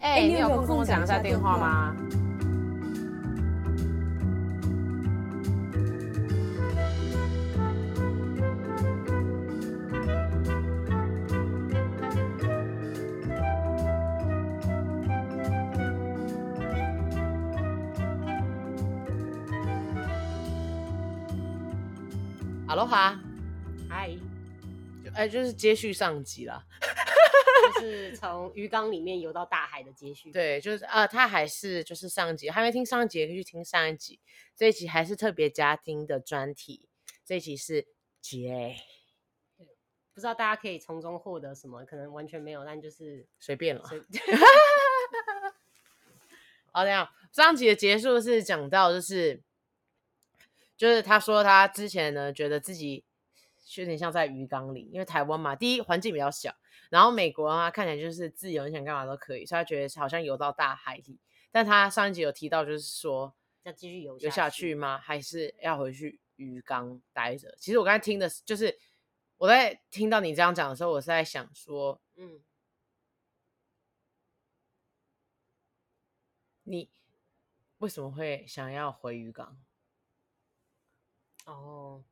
哎、欸，你有空跟我讲一下电话吗？哈喽哈，嗨，哎，就是接续上集啦。就是从鱼缸里面游到大海的接续，对，就是呃，他还是就是上一集还没听上一集，可以去听上一集。这一集还是特别家庭的专题，这一集是 J。不知道大家可以从中获得什么，可能完全没有，但就是随便了。好，这样上集的结束是讲到就是，就是他说他之前呢觉得自己有点像在鱼缸里，因为台湾嘛，第一环境比较小。然后美国啊，看起来就是自由，你想干嘛都可以，所以他觉得好像游到大海里。但他上一集有提到，就是说要继续游游下去吗？还是要回去鱼缸待着？其实我刚才听的，就是我在听到你这样讲的时候，我是在想说，嗯，你为什么会想要回鱼缸？哦，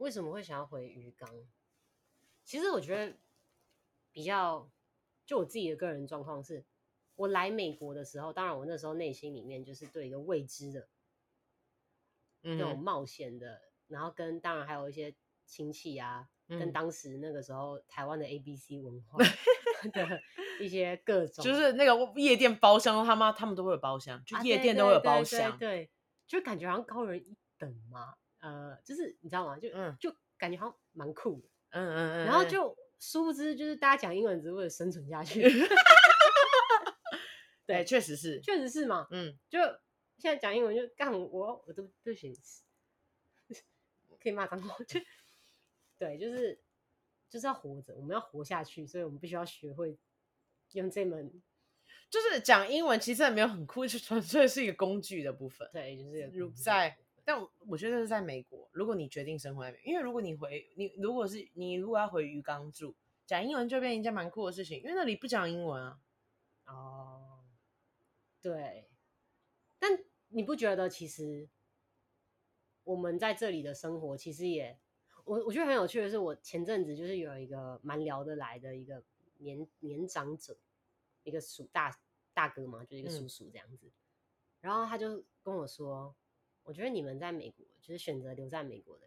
为什么会想要回鱼缸？其实我觉得比较，就我自己的个人状况是，我来美国的时候，当然我那时候内心里面就是对一个未知的，那种冒险的，嗯、然后跟当然还有一些亲戚啊，嗯、跟当时那个时候台湾的 ABC 文化 的一些各种，就是那个夜店包厢，他妈他们都会有包厢，就夜店都会有包厢，啊、对，对，对，对，对，就感觉好像高人一等嘛，呃，就是你知道吗？就、嗯、就感觉好像蛮酷的。嗯嗯嗯，然后就殊不知，就是大家讲英文只是为了生存下去。对，确实是，确实是嘛。嗯，就现在讲英文就干我，我都不行，可以骂脏话。就 对，就是就是要活着，我们要活下去，所以我们必须要学会用这门。就是讲英文其实也没有很酷，就纯粹是一个工具的部分。对，就是如在。但我觉得是在美国，如果你决定生活在美国，因为如果你回你如果是你如果要回鱼缸住，讲英文就变一件蛮酷的事情，因为那里不讲英文啊。哦，对。但你不觉得其实我们在这里的生活，其实也我我觉得很有趣的是，我前阵子就是有一个蛮聊得来的一个年年长者，一个叔大大哥嘛，就是一个叔叔这样子，嗯、然后他就跟我说。我觉得你们在美国就是选择留在美国的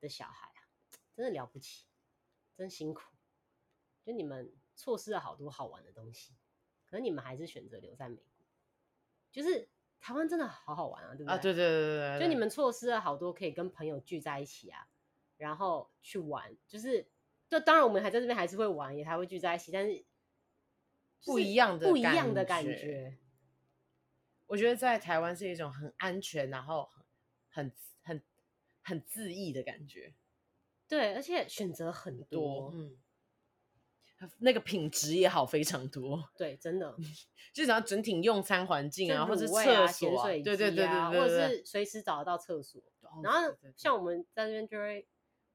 的小孩啊，真的了不起，真辛苦。就你们错失了好多好玩的东西，可是你们还是选择留在美国。就是台湾真的好好玩啊，对不对？啊，对对对对对。就你们错失了好多可以跟朋友聚在一起啊，然后去玩。就是，就当然我们还在这边还是会玩，也还会聚在一起，但是不一样的不一样的感觉。我觉得在台湾是一种很安全，然后很很很恣意的感觉。对，而且选择很多，嗯，那个品质也好，非常多。对，真的，就想要整体用餐环境啊，或者厕所、啊，对对对对，或者是随时找得到厕所。然后像我们在这边就会，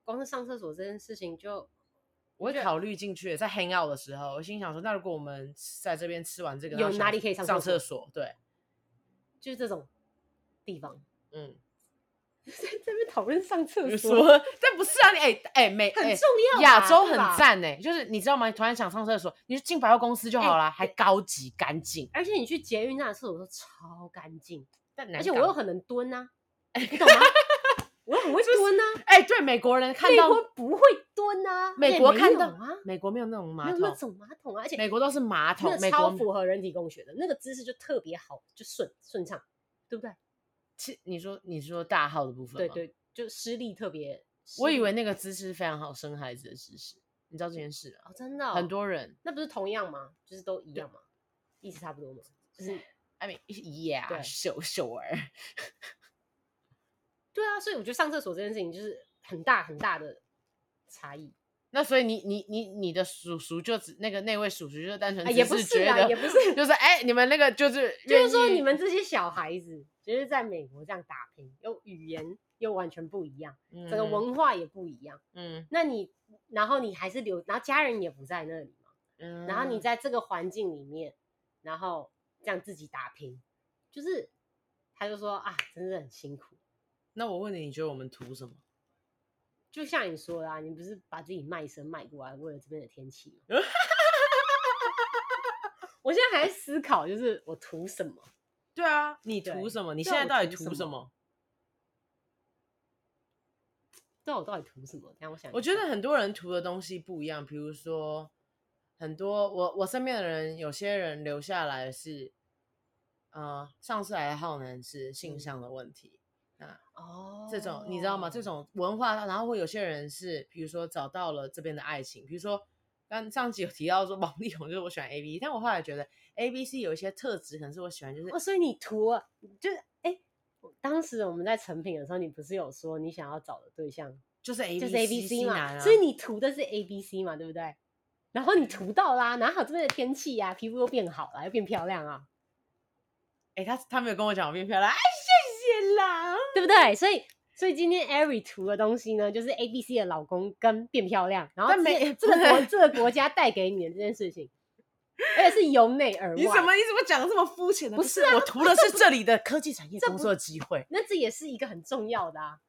光是上厕所这件事情就，我会考虑进去。在 hang out 的时候，我心想说，那如果我们在这边吃完这个，有哪里可以上上厕所？对。就是这种地方，嗯，在这边讨论上厕所，但不是啊，你哎哎美很重要，亚洲很赞哎，就是你知道吗？你突然想上厕所，你就进百货公司就好了，还高级干净，而且你去捷运站的厕所都超干净，但而且我又很能蹲呐，你懂吗？我很会蹲啊，哎，对，美国人看到不会蹲啊，美国看到啊，美国没有那种马桶，没有那种马桶啊，而且美国都是马桶，超符合人体工学的那个姿势就特别好，就顺顺畅，对不对？其你说你说大号的部分，对对，就施力特别。我以为那个姿势非常好生孩子的姿势，你知道这件事啊？真的，很多人那不是同样吗？就是都一样吗？意思差不多吗？就是，I mean yeah，秀秀儿。对啊，所以我觉得上厕所这件事情就是很大很大的差异。那所以你你你你的叔叔就只那个那位叔叔就单纯也不是啊，也不是，就是哎，你们那个就是 就是说你们这些小孩子，就是在美国这样打拼，又语言又完全不一样，整个文化也不一样。嗯，那你然后你还是留，然后家人也不在那里嘛，嗯，然后你在这个环境里面，然后这样自己打拼，就是他就说啊，真的很辛苦。那我问你，你觉得我们图什么？就像你说的啊，你不是把自己卖身卖过来，为了这边的天气吗？我现在还在思考，就是我图什么？对啊，你图什么？你现在到底图什么？对，我到底图什么？让我想，我觉得很多人图的东西不一样。比如说，很多我我身边的人，有些人留下来是，呃，上次来的浩南是性向的问题。啊哦，这种你知道吗？这种文化，然后会有些人是，比如说找到了这边的爱情，比如说刚上集有提到说王力宏就是我喜欢 A B，但我后来觉得 A B C 有一些特质，可能是我喜欢，就是哦，所以你图啊，就是哎，当时我们在成品的时候，你不是有说你想要找的对象就是 A 就是 A B C 嘛，啊、所以你图的是 A B C 嘛，对不对？然后你图到啦，然后这边的天气呀、啊，皮肤又变好了，又变漂亮啊。哎，他他没有跟我讲我变漂亮，哎。谢谢啦，对不对？所以，所以今天 Ari 图的东西呢，就是 A B C 的老公跟变漂亮，然后没 这个国这个国家带给你的这件事情，而且是由内而外。你怎么你怎么讲的这么肤浅的？不是、啊，我图的是这里的科技产业工作的机会。那这也是一个很重要的啊。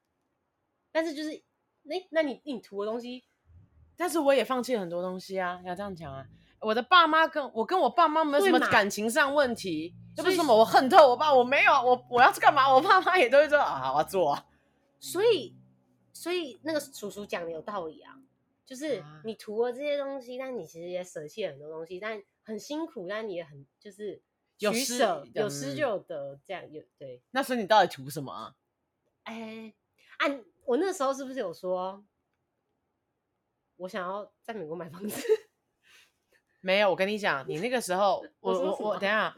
但是就是，那那你你图的东西，但是我也放弃了很多东西啊。要这样讲啊，我的爸妈跟我跟我爸妈没有什么感情上问题。又不是什么，我恨透我爸，我没有，我我要去干嘛，我爸妈也都会说啊，我要做啊。所以，所以那个叔叔讲的有道理啊，就是你图了这些东西，但你其实也舍弃了很多东西，但很辛苦，但你也很就是有舍，有失就有得，这样有对。那所以你到底图什么啊？哎，按我那时候是不是有说，我想要在美国买房子？没有，我跟你讲，你那个时候，我我我，等一下。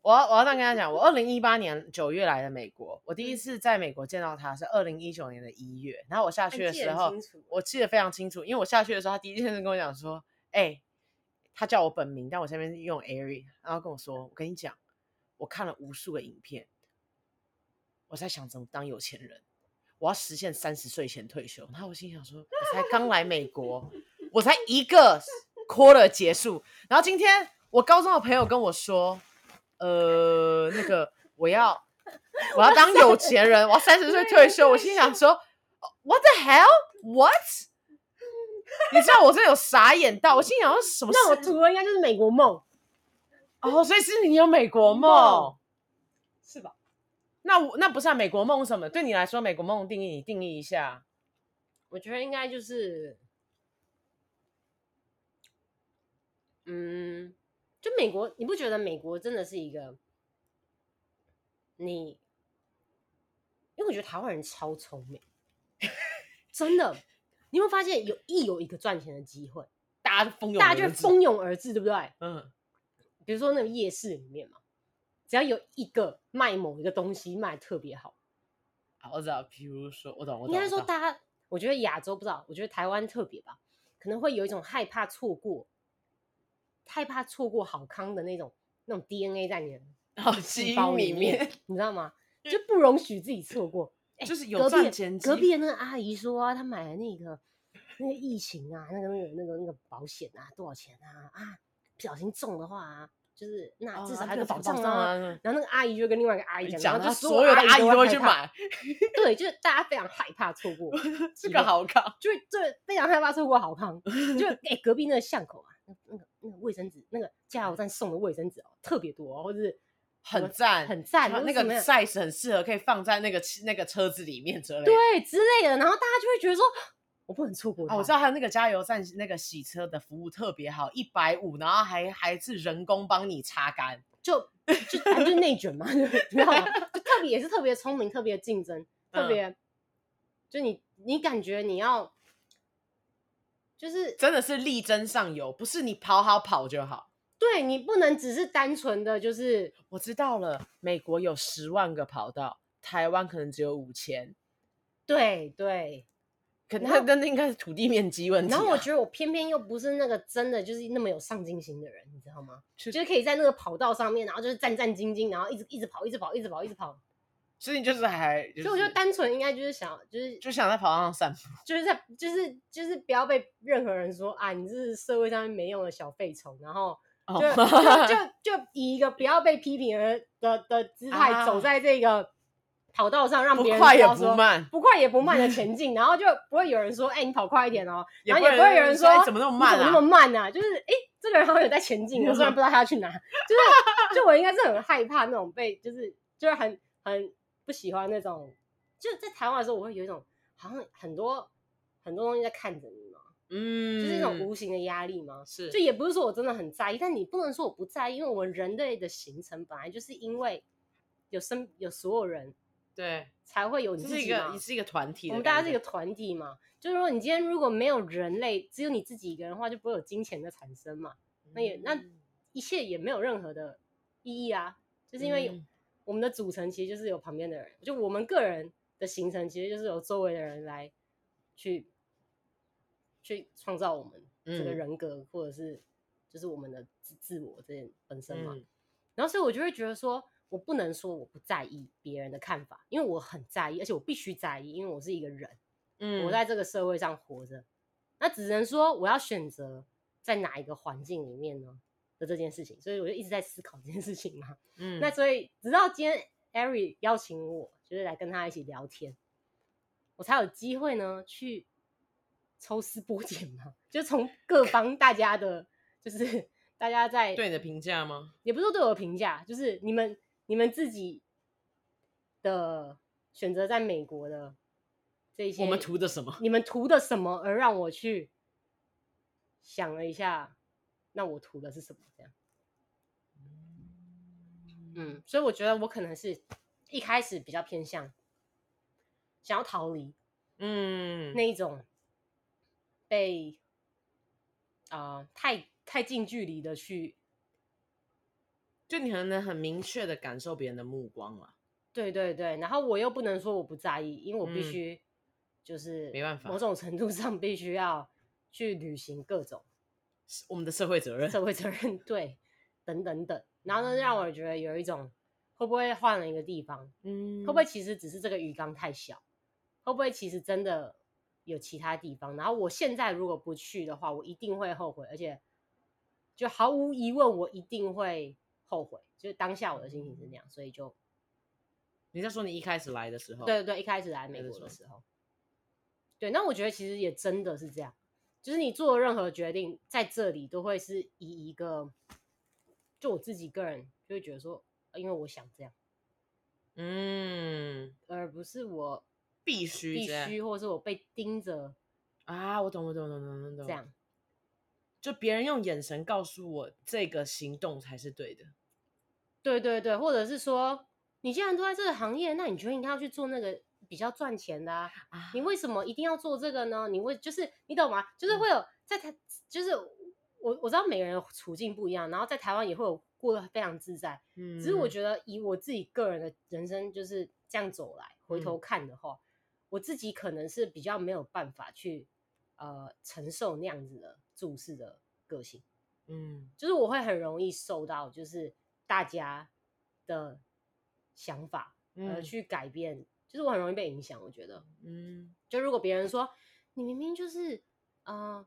我要我要这样跟他讲，我二零一八年九月来的美国，我第一次在美国见到他是二零一九年的一月，然后我下去的时候，我记得非常清楚，因为我下去的时候，他第一件事跟我讲说，哎、欸，他叫我本名，但我下面用 Ari，然后跟我说，我跟你讲，我看了无数个影片，我在想怎么当有钱人，我要实现三十岁前退休，然后我心想说，我才刚来美国，我才一个 quarter 结束，然后今天我高中的朋友跟我说。呃，那个我要我要当有钱人，我要三十岁退休。我心想说，What the hell？What？你知道我这有傻眼到，我心想说什么？那我图的应该就是美国梦哦，所以是你有美国梦，是吧？那我那不是啊，美国梦什么？对你来说，美国梦定义你定义一下。我觉得应该就是，嗯。就美国，你不觉得美国真的是一个你？因为我觉得台湾人超聪明，真的。你有没有发现，有一有一个赚钱的机会，大家蜂拥，大家就蜂拥而至，对不对？嗯。比如说那个夜市里面嘛，只要有一个卖某一个东西卖特别好，我知道。比如说，我懂，我懂。应该说，大家，我觉得亚洲不知道，我觉得台湾特别吧，可能会有一种害怕错过。害怕错过好康的那种那种 DNA 在你的 细胞里面，你知道吗？就不容许自己错过。就是有赚钱。隔壁的那个阿姨说啊，她买了那个那个疫情啊，那个那个那个那个保险啊，多少钱啊？啊，不小心中的话啊，就是那至少还有个保障啊。然后那个阿姨就跟另外一个阿姨讲，然后所有的阿姨都会去买。对，就是大家非常害怕错过 这个好康，就对，非常害怕错过好康。就哎，隔壁那个巷口啊，那那个。那个卫生纸，那个加油站送的卫生纸哦，特别多，哦，或者是很赞，很赞。那个 size 很适合，可以放在那个那个车子里面之类。对，之类的。然后大家就会觉得说，我不能错过。啊，我知道还有那个加油站那个洗车的服务特别好，一百五，然后还还是人工帮你擦干，就就就内卷嘛，你知道吗？就特别也是特别聪明，特别竞争，特别、嗯、就你你感觉你要。就是真的是力争上游，不是你跑好跑就好。对，你不能只是单纯的就是我知道了，美国有十万个跑道，台湾可能只有五千。对对，可能那那应该是土地面积问题啊。然后我觉得我偏偏又不是那个真的就是那么有上进心的人，你知道吗？就是可以在那个跑道上面，然后就是战战兢兢，然后一直一直跑，一直跑，一直跑，一直跑。所以你就是还，就是、所以我就单纯应该就是想，就是就想在跑道上散步，就是在，就是就是不要被任何人说啊，你这是社会上面没用的小废虫，然后 就、oh. 就就就，以一个不要被批评的的的姿态走在这个跑道上，让别人不快也不慢，不快也不慢的 前进，然后就不会有人说，哎、欸，你跑快一点哦，然后也不会有人说，欸、怎么那么慢、啊，怎么那么慢啊？就是哎、欸，这个人好像有在前进，我虽然不知道他要去哪，就是就我应该是很害怕那种被，就是就是很很。不喜欢那种，就在台湾的时候，我会有一种好像很多很多东西在看着你嘛，嗯，就是一种无形的压力嘛。是，就也不是说我真的很在意，但你不能说我不在意，因为我们人类的形成本来就是因为有生有所有人，对，才会有你自己嘛。你是，是一个团体，我们大家是一个团体嘛。就是说，你今天如果没有人类，只有你自己一个人的话，就不会有金钱的产生嘛。那也那一切也没有任何的意义啊，就是因为。嗯我们的组成其实就是有旁边的人，就我们个人的形成其实就是由周围的人来去去创造我们这个人格，嗯、或者是就是我们的自自我这件本身嘛。嗯、然后所以我就会觉得说，我不能说我不在意别人的看法，因为我很在意，而且我必须在意，因为我是一个人，嗯，我在这个社会上活着，那只能说我要选择在哪一个环境里面呢？这件事情，所以我就一直在思考这件事情嘛。嗯，那所以直到今天，Ari 邀请我，就是来跟他一起聊天，我才有机会呢去抽丝剥茧嘛，就从各方大家的，就是大家在对你的评价吗？也不是说对我的评价，就是你们你们自己的选择，在美国的这些，我们图的什么？你们图的什么？而让我去想了一下。那我图的是什么？这样，嗯，所以我觉得我可能是一开始比较偏向想要逃离，嗯，那一种被啊、呃、太太近距离的去，就你可能很明确的感受别人的目光了。对对对，然后我又不能说我不在意，因为我必须就是没办法，某种程度上必须要去履行各种。我们的社会责任，社会责任，对，等等等，然后呢，让我觉得有一种会不会换了一个地方，嗯，会不会其实只是这个鱼缸太小，会不会其实真的有其他地方？然后我现在如果不去的话，我一定会后悔，而且就毫无疑问，我一定会后悔。就是当下我的心情是那样，所以就你在说你一开始来的时候，对对对，一开始来美国的时候，对，那我觉得其实也真的是这样。就是你做任何决定，在这里都会是以一个，就我自己个人就会觉得说，因为我想这样，嗯，而不是我必须必须，或者是我被盯着。啊，我懂我懂我懂我懂懂，这样，就别人用眼神告诉我这个行动才是对的，对对对，或者是说，你既然都在这个行业，那你觉得应该要去做那个。比较赚钱的啊，啊，你为什么一定要做这个呢？你为就是你懂吗？就是会有在台，就是我我知道每个人的处境不一样，然后在台湾也会有过得非常自在。嗯，只是我觉得以我自己个人的人生就是这样走来，回头看的话，嗯，我自己可能是比较没有办法去呃承受那样子的注视的个性。嗯，就是我会很容易受到就是大家的想法而去改变。嗯就是我很容易被影响，我觉得，嗯，就如果别人说你明明就是呃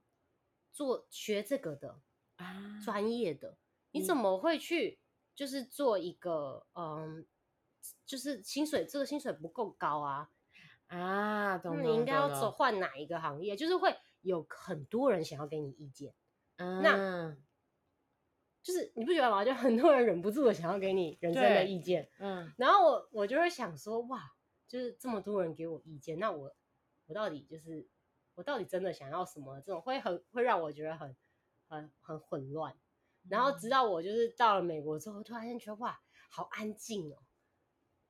做学这个的啊，专业的，你怎么会去就是做一个嗯、呃，就是薪水这个薪水不够高啊啊，懂，你应该要走换哪一个行业？就是会有很多人想要给你意见，嗯，那。就是你不觉得吗？就很多人忍不住的想要给你人生的意见，嗯，然后我我就会想说哇。就是这么多人给我意见，那我我到底就是我到底真的想要什么？这种会很会让我觉得很很很混乱。然后直到我就是到了美国之后，突然间觉得哇，好安静哦。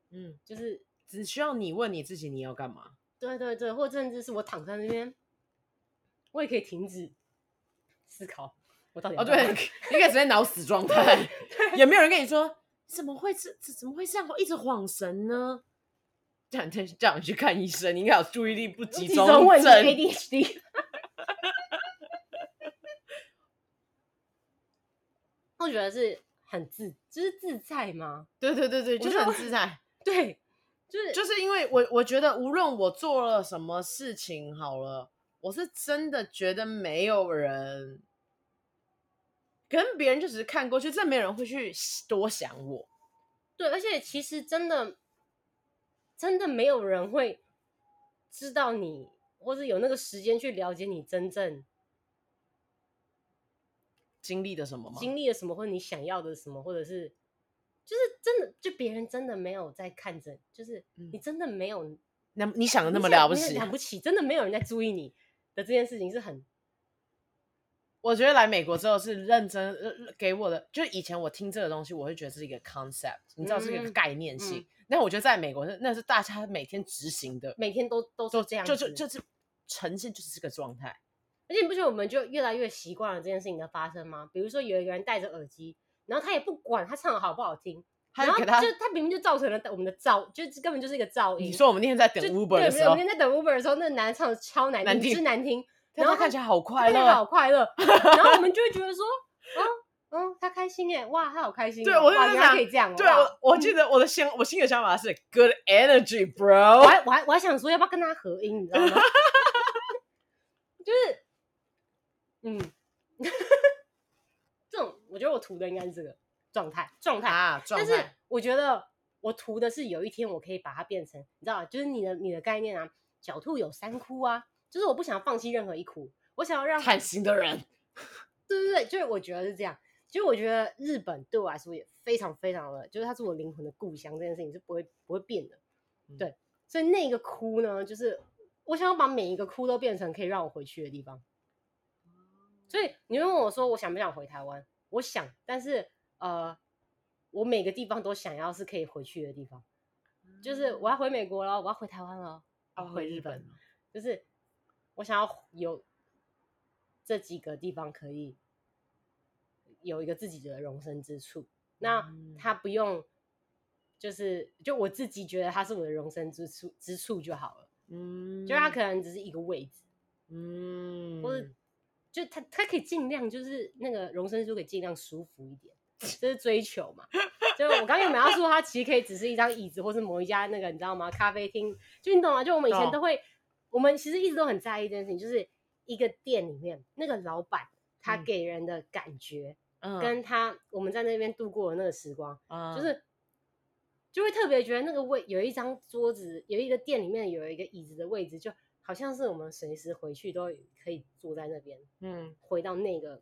嗯，就是只需要你问你自己你要干嘛？对对对，或甚至是我躺在那边，我也可以停止思考。我到底哦，对，应该是在脑死状态，也没有人跟你说怎么会这怎么会这样一直恍神呢？这样这样去看医生，你应该有注意力不集中症，ADHD。我觉得是很自，就是自在吗？对对对对，就是很自在。对，就是就是因为我我觉得无论我做了什么事情好了，我是真的觉得没有人跟别人就只是看过去，真的没有人会去多想我。对，而且其实真的真的没有人会知道你，或者有那个时间去了解你真正经历的什么吗？经历了什么，或者你想要的什么，或者是。就是真的，就别人真的没有在看着，就是你真的没有，那你想的那么了不起，了 不起，真的没有人在注意你的这件事情是很。我觉得来美国之后是认真给我的，就以前我听这个东西，我会觉得是一个 concept，你知道是一个概念性。但我觉得在美国是那是大家每天执行的，每天都都是这样，就就就是呈现就是这个状态。而且你不觉得我们就越来越习惯了这件事情的发生吗？比如说有一个人戴着耳机。然后他也不管他唱的好不好听，然后就他明明就造成了我们的噪，就根本就是一个噪音。你说我们那天在等 Uber 的时候，对，我们那天在等 Uber 的时候，那个男的唱的超难听，是难听，然后看起来好快乐，好快乐。然后我们就会觉得说，嗯嗯，他开心耶，哇，他好开心。对，我就这样，可以这样。对，我我记得我的心，我心里想法是 Good energy, bro。我还我还我还想说要不要跟他合音，你知道吗？就是，嗯。这种我觉得我图的应该是这个状态状态啊，状态。但是我觉得我图的是有一天我可以把它变成，你知道就是你的你的概念啊，狡兔有三窟啊，就是我不想要放弃任何一哭，我想要让贪心的人，对对对，就是我觉得是这样。其实我觉得日本对我来说也非常非常的，就是它是我灵魂的故乡，这件事情是不会不会变的。嗯、对，所以那个哭呢，就是我想要把每一个哭都变成可以让我回去的地方。所以你会问我说，我想不想回台湾？我想，但是呃，我每个地方都想要是可以回去的地方，嗯、就是我要回美国了，我要回台湾了，我要回日本，嗯、就是我想要有这几个地方可以有一个自己的容身之处。那他不用，就是就我自己觉得他是我的容身之处之处就好了。嗯，就他可能只是一个位置，嗯，或者。就他，他可以尽量就是那个容身之处可以尽量舒服一点，这是追求嘛。就我刚刚有描述，它其实可以只是一张椅子，或是某一家那个你知道吗？咖啡厅，就你懂吗？就我们以前都会，我们其实一直都很在意这件事情，就是一个店里面那个老板他给人的感觉，跟他我们在那边度过的那个时光，就是就会特别觉得那个位有一张桌子，有一个店里面有一个椅子的位置就。好像是我们随时回去都可以坐在那边，嗯，回到那个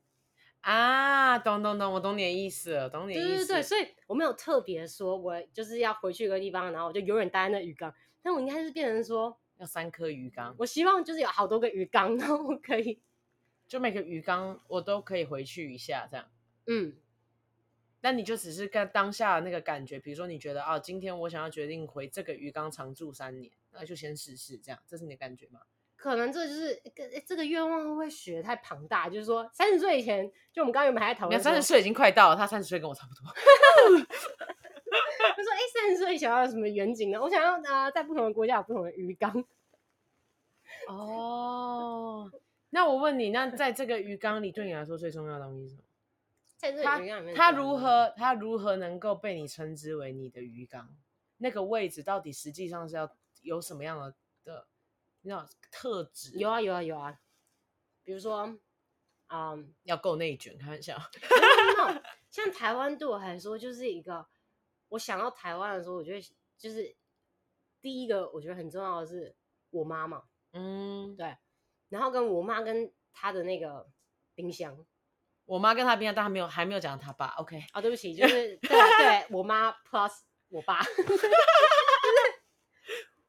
啊，懂懂懂，我懂你的意思了，懂你的意思。对对对，所以我没有特别说我就是要回去一个地方，然后我就永远待在那鱼缸。但我应该是变成说要三颗鱼缸，我希望就是有好多个鱼缸，然后可以 就每个鱼缸我都可以回去一下这样。嗯，那你就只是跟当下的那个感觉，比如说你觉得啊，今天我想要决定回这个鱼缸常住三年。那就先试试，这样，这是你的感觉吗？可能这就是这个愿望会不会太庞大？就是说，三十岁以前，就我们刚刚原本还在讨论，三十岁已经快到了，他三十岁跟我差不多。他说：“哎、欸，三十岁想要什么远景呢？我想要啊、呃，在不同的国家有不同的鱼缸。”哦，那我问你，那在这个鱼缸里，对你来说最重要的东西是什么？在这个鱼缸里面，它如何，它如何能够被你称之为你的鱼缸？那个位置到底实际上是要？有什么样的的那种特质？有啊有啊有啊，比如说，嗯，要够内卷，开玩笑。像台湾对我来说，就是一个我想到台湾的时候，我觉得就是第一个，我觉得很重要的是我妈妈，嗯，对，然后跟我妈跟她的那个冰箱，我妈跟她冰箱，但还没有还没有讲她爸，OK？啊，对不起，就是 对对，我妈 plus 我爸。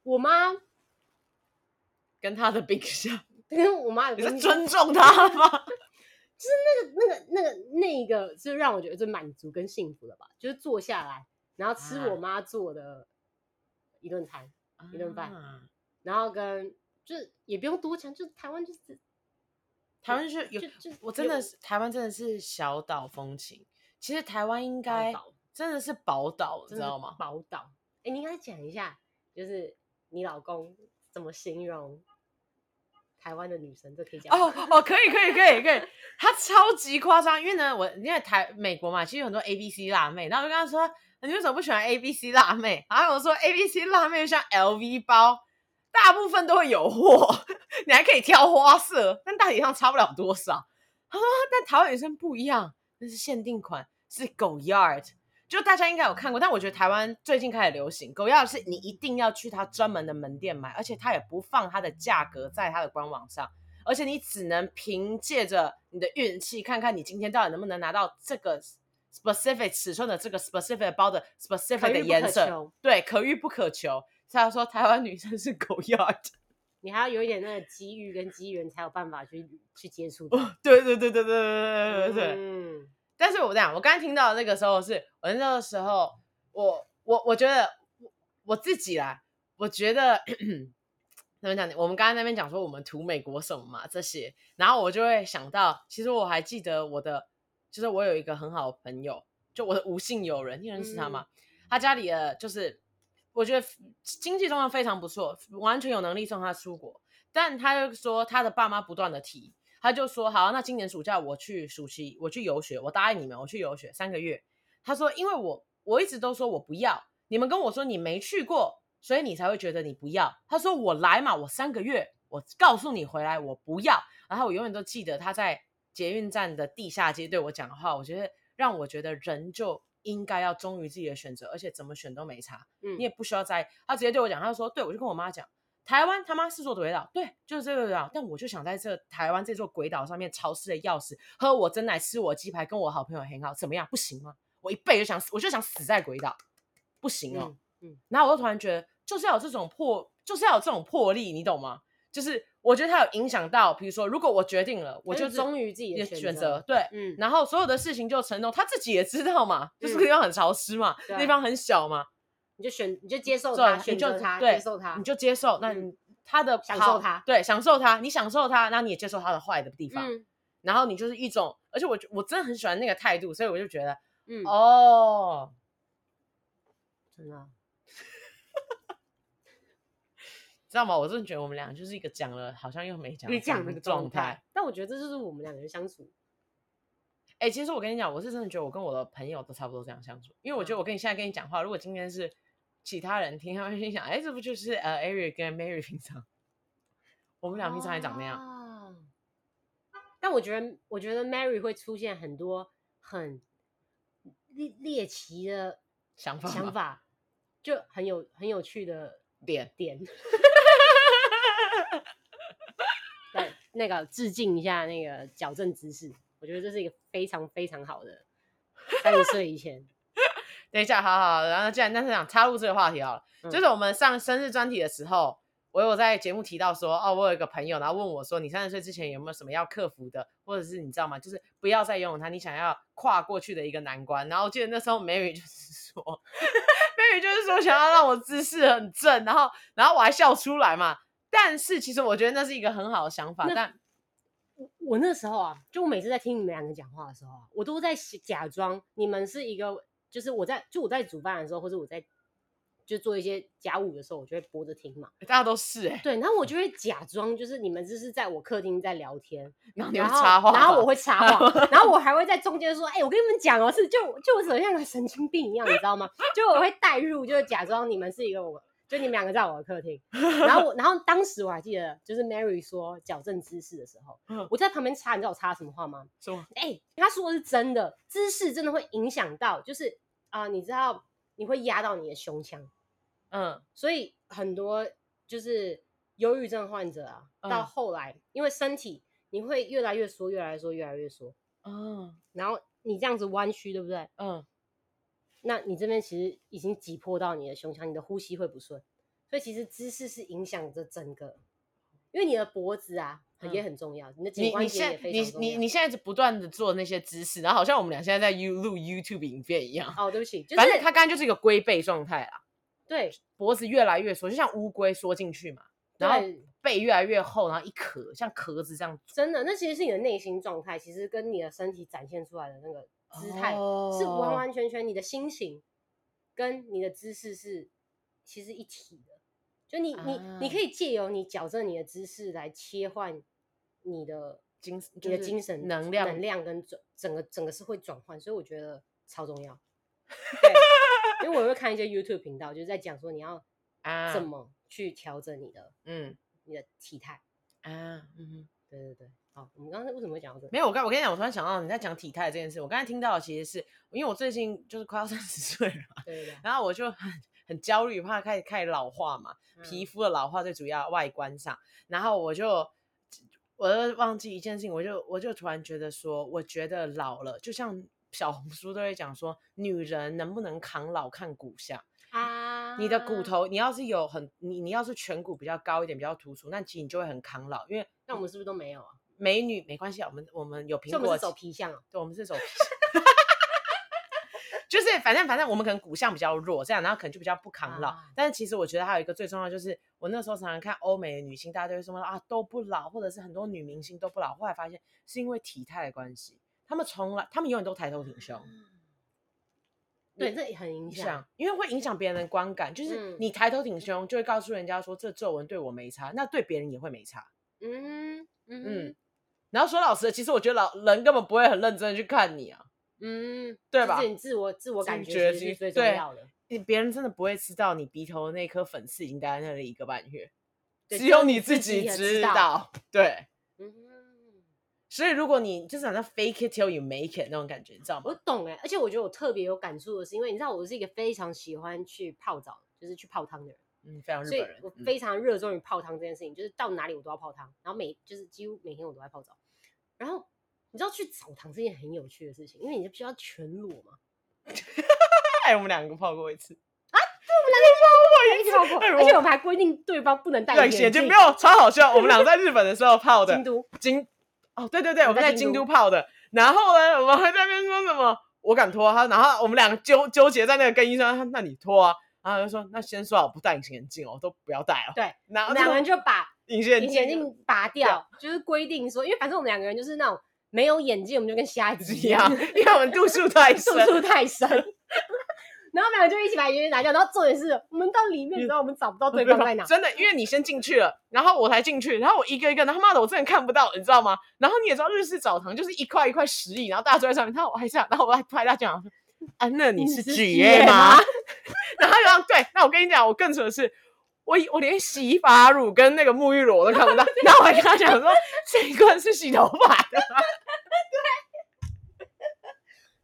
我妈跟她的冰箱，跟我妈的冰箱，你是尊重她吗？就是那个、那个、那个、那一个，是让我觉得最满足跟幸福的吧。就是坐下来，然后吃我妈做的一顿餐、啊、一顿饭，然后跟就是也不用多讲，就台湾就是台湾就是有，就就我真的是台湾真的是小岛风情。其实台湾应该真的是宝岛，你知道吗？宝岛，哎，你应该讲一下，就是。你老公怎么形容台湾的女生？这可以讲哦 哦，可以可以可以可以，他超级夸张。因为呢，我因为台美国嘛，其实有很多 A B C 辣妹，然后我就跟他说，你为什么不喜欢 A B C 辣妹？然后我说 A B C 辣妹就像 L V 包，大部分都会有货，你还可以挑花色，但大体上差不了多少。他说，但台湾女生不一样，那是限定款，是狗 Yard。就大家应该有看过，但我觉得台湾最近开始流行狗 Yard，是你一定要去他专门的门店买，而且他也不放他的价格在他的官网上。而且你只能凭借着你的运气，看看你今天到底能不能拿到这个 specific 尺寸的这个 specific 包的 specific 的颜色。对，可遇不可求。他说台湾女生是狗 yard，你还要有一点那个机遇跟机缘才有办法去去接触。对对对对对对对对对。嗯。但是我这样，我刚才听到那个时候是，我那个时候，我我我觉得我我自己啦，我觉得。那边讲，我们刚刚那边讲说我们图美国什么嘛这些，然后我就会想到，其实我还记得我的，就是我有一个很好的朋友，就我的无性友人，你认识他吗？嗯、他家里的就是我觉得经济状况非常不错，完全有能力送他出国，但他就说他的爸妈不断的提，他就说好，那今年暑假我去暑期我去游学，我答应你们我去游学三个月。他说因为我我一直都说我不要，你们跟我说你没去过。所以你才会觉得你不要。他说我来嘛，我三个月，我告诉你回来我不要。然后我永远都记得他在捷运站的地下街对我讲的话，我觉得让我觉得人就应该要忠于自己的选择，而且怎么选都没差。嗯，你也不需要在。他直接对我讲，他说：“对，我就跟我妈讲，台湾他妈是座鬼岛，对，就是这个岛。但我就想在这台湾这座鬼岛上面，潮湿的要死，喝我真奶，吃我鸡排，跟我好朋友很好，怎么样？不行吗？我一辈子就想死，我就想死在鬼岛，不行哦。嗯，嗯，然后我就突然觉得。就是要有这种魄，就是要有这种魄力，你懂吗？就是我觉得他有影响到，比如说，如果我决定了，我就忠于自己的选择，对，嗯，然后所有的事情就承诺，他自己也知道嘛，就是地方很潮湿嘛，地方很小嘛，你就选，你就接受它，选择他，接受它，你就接受，那你他的享受它，对，享受它，你享受他，那你也接受它的坏的地方，然后你就是一种，而且我我真的很喜欢那个态度，所以我就觉得，嗯，哦，真的。知道吗？我真的觉得我们俩就是一个讲了，好像又没讲，讲那个状态。但我觉得这就是我们两个人相处。哎、欸，其实我跟你讲，我是真的觉得我跟我的朋友都差不多这样相处。因为我觉得我跟你现在跟你讲话，如果今天是其他人听，他们心想：哎、欸，这不就是呃，Ariel 跟 Mary 平常，我们俩平常也长那样。啊、但我觉得，我觉得 Mary 会出现很多很猎猎奇的想法，想法就很有很有趣的点点。对，那个致敬一下那个矫正姿势，我觉得这是一个非常非常好的。三十岁以前，等一下，好好，然后既然但是想插入这个话题好了，嗯、就是我们上生日专题的时候，我有在节目提到说，哦，我有一个朋友，然后问我说，你三十岁之前有没有什么要克服的，或者是你知道吗？就是不要再拥有他，你想要跨过去的一个难关。然后我记得那时候 Mary 就是说，Mary 就是说想要让我姿势很正，然后然后我还笑出来嘛。但是其实我觉得那是一个很好的想法，但我我那时候啊，就我每次在听你们两个讲话的时候啊，我都在假装你们是一个，就是我在就我在煮饭的时候，或者我在就做一些家务的时候，我就会播着听嘛。大家都是哎、欸，对，然后我就会假装就是你们就是在我客厅在聊天，然后你会插话，然后我会插话，然后我还会在中间说，哎、欸，我跟你们讲哦，是就就我怎么像个神经病一样，你知道吗？就我会带入，就是假装你们是一个我。就你们两个在我的客厅，然后我，然后当时我还记得，就是 Mary 说矫正姿势的时候，我在旁边插，你知道我插什么话吗？说吗？哎、欸，他说的是真的，姿势真的会影响到，就是啊、呃，你知道你会压到你的胸腔，嗯，所以很多就是忧郁症患者啊，到后来因为身体你会越来越缩，越来越缩，越来越缩，嗯，然后你这样子弯曲，对不对？嗯。那你这边其实已经挤破到你的胸腔，你的呼吸会不顺，所以其实姿势是影响着整个，因为你的脖子啊也很重要，嗯、你的颈关节也非常重要。你你你你现在不断的做那些姿势，然后好像我们俩现在在 you 录 YouTube 影片一样。哦，对不起，就是、反正他刚刚就是一个龟背状态啦。对，脖子越来越缩，就像乌龟缩进去嘛，然后背越来越厚，然后一壳像壳子这样。真的，那其实是你的内心状态，其实跟你的身体展现出来的那个。姿态是完完全全你的心情跟你的姿势是其实一体的，就你你你可以借由你矫正你的姿势来切换你的精你的精神能量能量跟转整个整个是会转换，所以我觉得超重要。对，因为我会看一些 YouTube 频道，就是在讲说你要啊。怎么去调整你的嗯。你的体态。啊嗯哼。对对对。好，我们刚才为什么会讲到这个？没有，我刚我跟你讲，我突然想到你在讲体态这件事。我刚才听到的其实是因为我最近就是快要三十岁了嘛，对，对对。然后我就很很焦虑，怕开始开始老化嘛，嗯、皮肤的老化最主要外观上。然后我就我就忘记一件事情，我就我就突然觉得说，我觉得老了，就像小红书都会讲说，女人能不能扛老看骨相啊？你的骨头，你要是有很你你要是颧骨比较高一点，比较突出，那其实你就会很抗老。因为那我们是不是都没有啊？美女没关系啊，我们我们有苹果，我们是走皮相，对，我们是走皮相，就是反正反正我们可能骨相比较弱，这样然后可能就比较不抗老。啊、但是其实我觉得还有一个最重要，就是我那时候常常看欧美的女星，大家都会说啊都不老，或者是很多女明星都不老。后来发现是因为体态的关系，她们从来她们永远都抬头挺胸。对，这也很影响，因为会影响别人的观感。就是你抬头挺胸，就会告诉人家说这皱纹对我没差，那对别人也会没差。嗯嗯。嗯然后说老实的，其实我觉得老人根本不会很认真的去看你啊，嗯，对吧？是你自我自我感觉是最重要的，你别人真的不会知道你鼻头的那颗粉刺已经待在那里一个半月，只有你自己知道。对，嗯，所以如果你就是好像 fake it till you make it 那种感觉，你知道吗？我懂哎，而且我觉得我特别有感触的是，因为你知道我是一个非常喜欢去泡澡，就是去泡汤的人。嗯，非常日本人，我非常热衷于泡汤这件事情，嗯、就是到哪里我都要泡汤，然后每就是几乎每天我都在泡澡。然后你知道去澡堂是一件很有趣的事情，因为你就需要全裸嘛。哎，我们两个泡过一次啊，对，我们两个泡过一次，而且我们还规定对方不能戴眼镜，没有，超好笑。我们俩在日本的时候泡的，京都京哦，对对对，我们在京都泡的。然后呢，我们还在那边说什么？我敢脱他，然后我们两个纠纠结在那个更衣室，那你脱啊。然后就说：“那先说好，不戴隐形眼镜哦，都不要戴哦。”对，然后两个人就把隐形隐形眼镜拔掉，就是规定说，因为反正我们两个人就是那种没有眼镜，我们就跟瞎子一样，因为我们度数太 深，度数太深。然后我们两个就一起把眼镜拿掉，然后重点是我们到里面，你知道我们找不到对方在哪。真的，因为你先进去了，然后我才进去，然后我一个一个，然后妈的，我真的看不到，你知道吗？然后你也知道日式澡堂就是一块一块石椅，然后大家坐在上面，然后我还想，然后我还拍大家讲说：“啊，那你是职业吗？” 然后然后对，那我跟你讲，我更扯的是，我我连洗发乳跟那个沐浴乳我都看不到。然后我还跟他讲说，这一罐是洗头发的。对，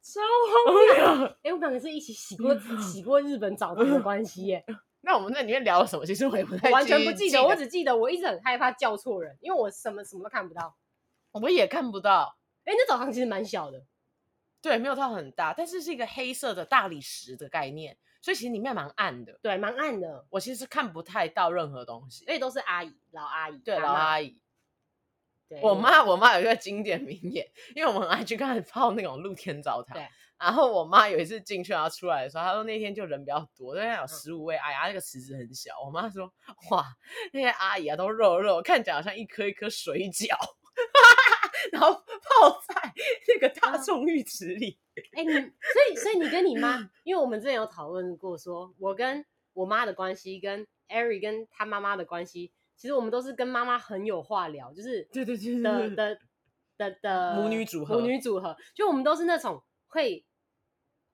超荒谬。哎，我们两个是一起洗过洗过日本澡堂的关系耶。那我们在里面聊了什么？其实我也不太完全不记得，我只记得我一直很害怕叫错人，因为我什么什么都看不到。我也看不到。哎，那澡堂其实蛮小的。对，没有到很大，但是是一个黑色的大理石的概念。所以其实里面蛮暗的，对，蛮暗的。我其实看不太到任何东西，因为都是阿姨，老阿姨，对，老阿姨。对，我妈，我妈有一个经典名言，因为我们很爱去看泡那种露天澡堂。对。然后我妈有一次进去，然后出来的时候，她说那天就人比较多，那天有十五位阿姨，那个池子很小。我妈说，哇，那些阿姨啊都肉肉，看起来好像一颗一颗水饺。然后泡在那个大众浴池里。哎、欸，你所以所以你跟你妈，因为我们之前有讨论过说，说我跟我妈的关系，跟 Ari 跟他妈妈的关系，其实我们都是跟妈妈很有话聊，就是对对对的的的的母女组合，母女组合，就我们都是那种会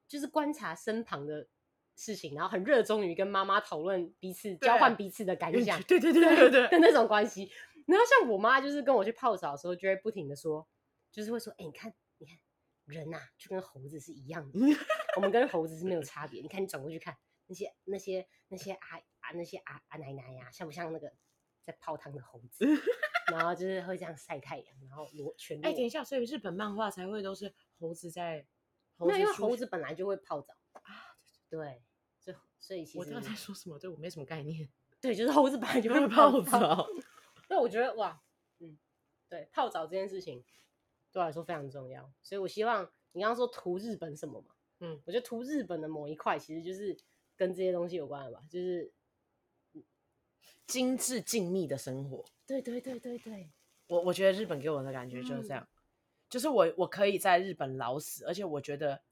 就是观察身旁的事情，然后很热衷于跟妈妈讨论彼此交换彼此的感想，对对对对对对的那种关系。然后像我妈就是跟我去泡澡的时候，就会不停的说，就是会说，哎、欸，你看，你看，人呐、啊，就跟猴子是一样的，我们跟猴子是没有差别。你看，你转过去看那些那些那些阿啊那些阿阿奶奶呀、啊，像不像那个在泡汤的猴子？然后就是会这样晒太阳，然后裸全裸。哎，等一下，所以日本漫画才会都是猴子在，猴子因为猴子本来就会泡澡啊，对，所以所以其实我刚才在说什么？对我没什么概念。对，就是猴子本来就 会泡澡。那我觉得哇，嗯，对，泡澡这件事情对我来说非常重要，所以我希望你刚刚说图日本什么嘛，嗯，我觉得图日本的某一块其实就是跟这些东西有关的吧，就是精致静谧的生活。对对对对对，我我觉得日本给我的感觉就是这样，嗯、就是我我可以在日本老死，而且我觉得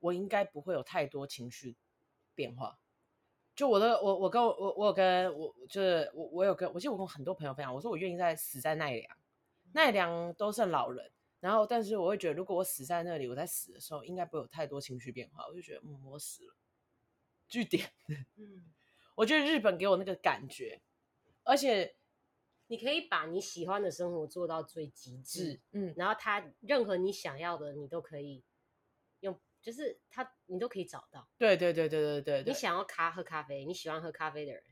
我应该不会有太多情绪变化。就我的我我跟我我我有跟我就是我我有跟我记得我跟很多朋友分享，我说我愿意在死在奈良，奈良都是老人，然后但是我会觉得如果我死在那里，我在死的时候应该不会有太多情绪变化，我就觉得嗯我死了，据点。嗯，我觉得日本给我那个感觉，而且你可以把你喜欢的生活做到最极致，嗯，然后他任何你想要的，你都可以用，就是他你都可以找到。对对对对对对，对，你想要咖喝咖啡，你喜欢喝咖啡的人，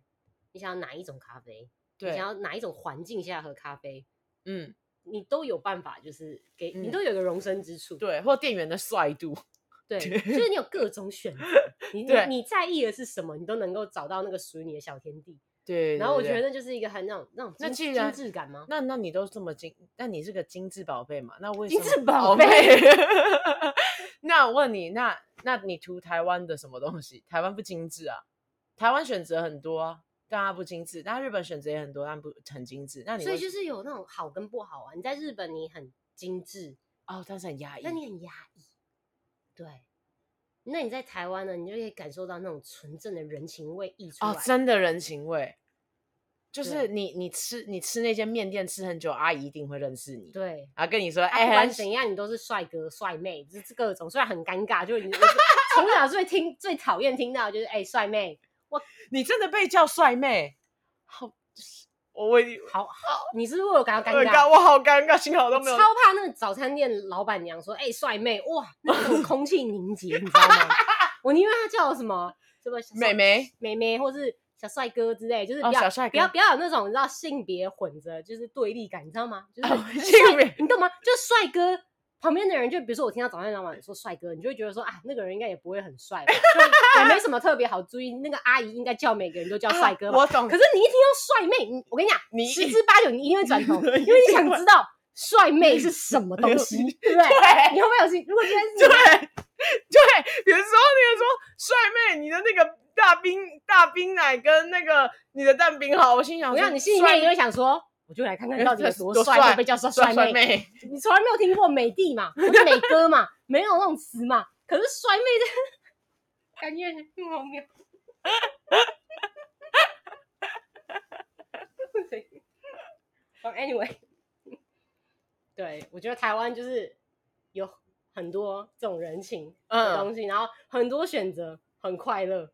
你想要哪一种咖啡？对，你想要哪一种环境下喝咖啡？嗯。你都有办法，就是给、嗯、你都有个容身之处，对，或店员的帅度，对，就是你有各种选择，你你你在意的是什么，你都能够找到那个属于你的小天地，对。然后我觉得那就是一个很那种那种精，精致感吗？那那你都这么精，那你是个精致宝贝嘛？那为什么？精致宝贝。那我问你，那那你图台湾的什么东西？台湾不精致啊？台湾选择很多啊。但它不精致，但日本选择也很多，但不很精致。那你所以就是有那种好跟不好啊。你在日本你很精致哦，但是很压抑。那你很压抑，对。那你在台湾呢，你就可以感受到那种纯正的人情味溢出来。哦，真的人情味，就是你你吃你吃那间面店吃很久，阿姨一定会认识你。对，然后跟你说，哎、啊，不管怎样，你都是帅哥帅妹，就是各种。虽然很尴尬，就你从小最听最讨厌听到就是哎，帅妹。我，你真的被叫帅妹，好，我为你好好，你是不是有感到尴尬？我好尴尬，幸好都没有。超怕那个早餐店老板娘说：“哎、欸，帅妹，哇，那种空气凝结，你知道吗？”我宁愿他叫我什么什么美眉、美眉，或是小帅哥之类，就是不要、哦、小帅哥，不要不要有那种你知道性别混着，就是对立感，你知道吗？就是、哦、性别，你懂吗？就是帅哥。旁边的人就比如说我听到早餐老板说帅哥，你就会觉得说啊，那个人应该也不会很帅吧，就也没什么特别好注意。那个阿姨应该叫每个人都叫帅哥吧、啊。我懂。可是你一听到帅妹，我跟你讲，你十之八九你一定会转头，因为你想知道帅妹是什么东西，对不对？你会不会有兴趣？如果今天是 对对，比如说那个说帅妹，你的那个大冰大冰奶跟那个你的蛋饼好，我心想，我让你心里面也会想说。我就来看看到底有多帅，会被叫帅妹。妹你从来没有听过美帝嘛，或者美 哥嘛，没有那种词嘛。可是帅妹的 感觉很荒谬。哦，Anyway，对，我觉得台湾就是有很多这种人情的东西，嗯、然后很多选择，很快乐。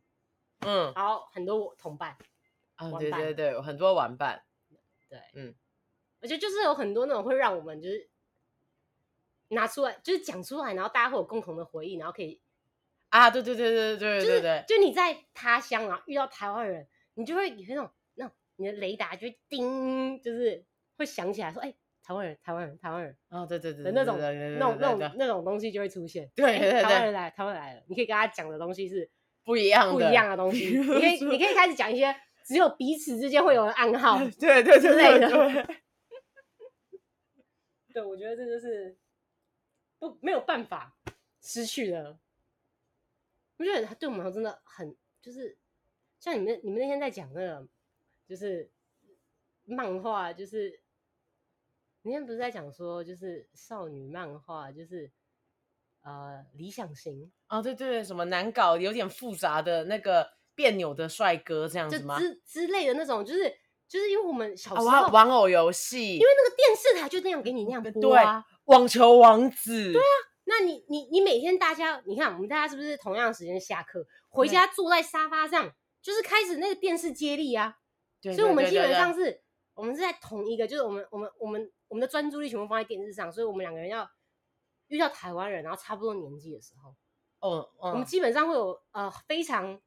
嗯，然后很多同伴。啊，对对对，很多玩伴。对，嗯，而且就是有很多那种会让我们就是拿出来，就是讲出来，然后大家会有共同的回忆，然后可以啊，对对对对对，就是就你在他乡啊遇到台湾人，你就会有那种那种你的雷达就会叮，就是会想起来说，哎，台湾人，台湾人，台湾人，啊，对对对，那种那种那种那种东西就会出现，对，台湾人来，台湾来了，你可以跟他讲的东西是不一样的不一样的东西，你可以你可以开始讲一些。只有彼此之间会有暗号，对对对对对，对，对，我觉得这就是不没有办法失去了。我觉得他对我们真的很就是像你们你们那天在讲那个就是漫画，就是那天不是在讲说就是少女漫画，就是呃理想型啊，对对对，什么难搞有点复杂的那个。别扭的帅哥这样子吗？之之类的那种，就是就是因为我们小时候、啊、玩偶游戏，因为那个电视台就那样给你那样播啊。网球王子，对啊。那你你你每天大家，你看我们大家是不是同样的时间下课回家坐在沙发上，就是开始那个电视接力啊？对，所以我们基本上是，对对对对，我们是在同一个，就是我们我们我们我们的专注力全部放在电视上，所以我们两个人要遇到台湾人，然后差不多年纪的时候，哦，哦，我们基本上会有呃非常。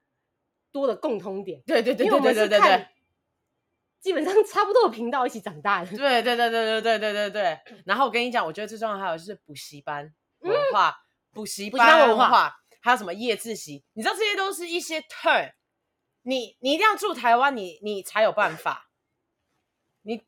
多的共通点，对对对对对对对，基本上差不多的频道一起长大的，对对对对对对对对对。然后我跟你讲，我觉得最重要还有就是补习班文化，补习班文化，还有什么夜自习，你知道这些都是一些 turn，你你一定要住台湾，你你才有办法，你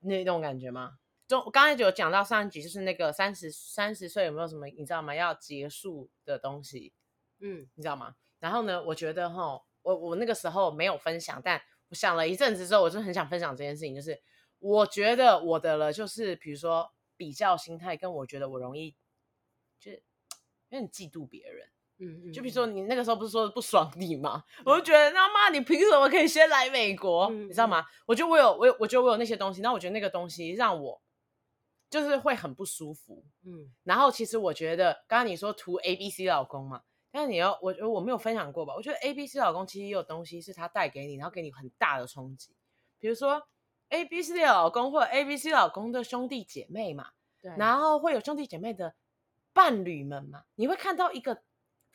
那种感觉吗？就我刚才就有讲到上一集，就是那个三十三十岁有没有什么你知道吗？要结束的东西，嗯，你知道吗？然后呢，我觉得哈，我我那个时候没有分享，但我想了一阵子之后，我就很想分享这件事情，就是我觉得我的了，就是比如说比较心态，跟我觉得我容易就是有点嫉妒别人，嗯嗯，就比如说你那个时候不是说不爽你吗？嗯、我就觉得那妈你凭什么可以先来美国？嗯、你知道吗？我觉得我有我有我觉得我有那些东西，那我觉得那个东西让我就是会很不舒服，嗯，然后其实我觉得刚刚你说图 A B C 老公嘛。但是你要我我没有分享过吧？我觉得 A B C 老公其实也有东西是他带给你，然后给你很大的冲击。比如说 A B C 的老公或者 A B C 老公的兄弟姐妹嘛，对，然后会有兄弟姐妹的伴侣们嘛，你会看到一个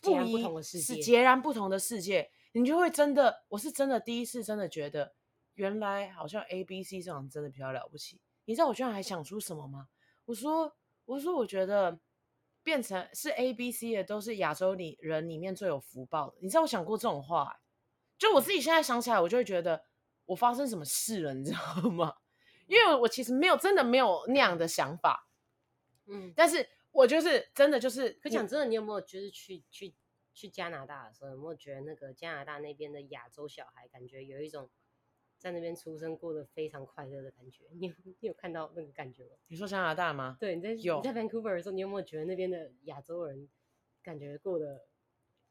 截然不同的世界，是截然不同的世界，你就会真的，我是真的第一次真的觉得，原来好像 A B C 这种真的比较了不起。你知道我居然还想出什么吗？我说我说我觉得。变成是 A B C 的，都是亚洲里人里面最有福报的。你知道我想过这种话、欸，就我自己现在想起来，我就会觉得我发生什么事了，你知道吗？因为我其实没有真的没有那样的想法，嗯，但是我就是真的就是，可讲真的，你有没有就是去去去加拿大的时候，有没有觉得那个加拿大那边的亚洲小孩，感觉有一种。在那边出生过得非常快乐的感觉，你有你有看到那个感觉吗？你说加拿大吗？对，你在有你在 Vancouver 的时候，你有没有觉得那边的亚洲人感觉过得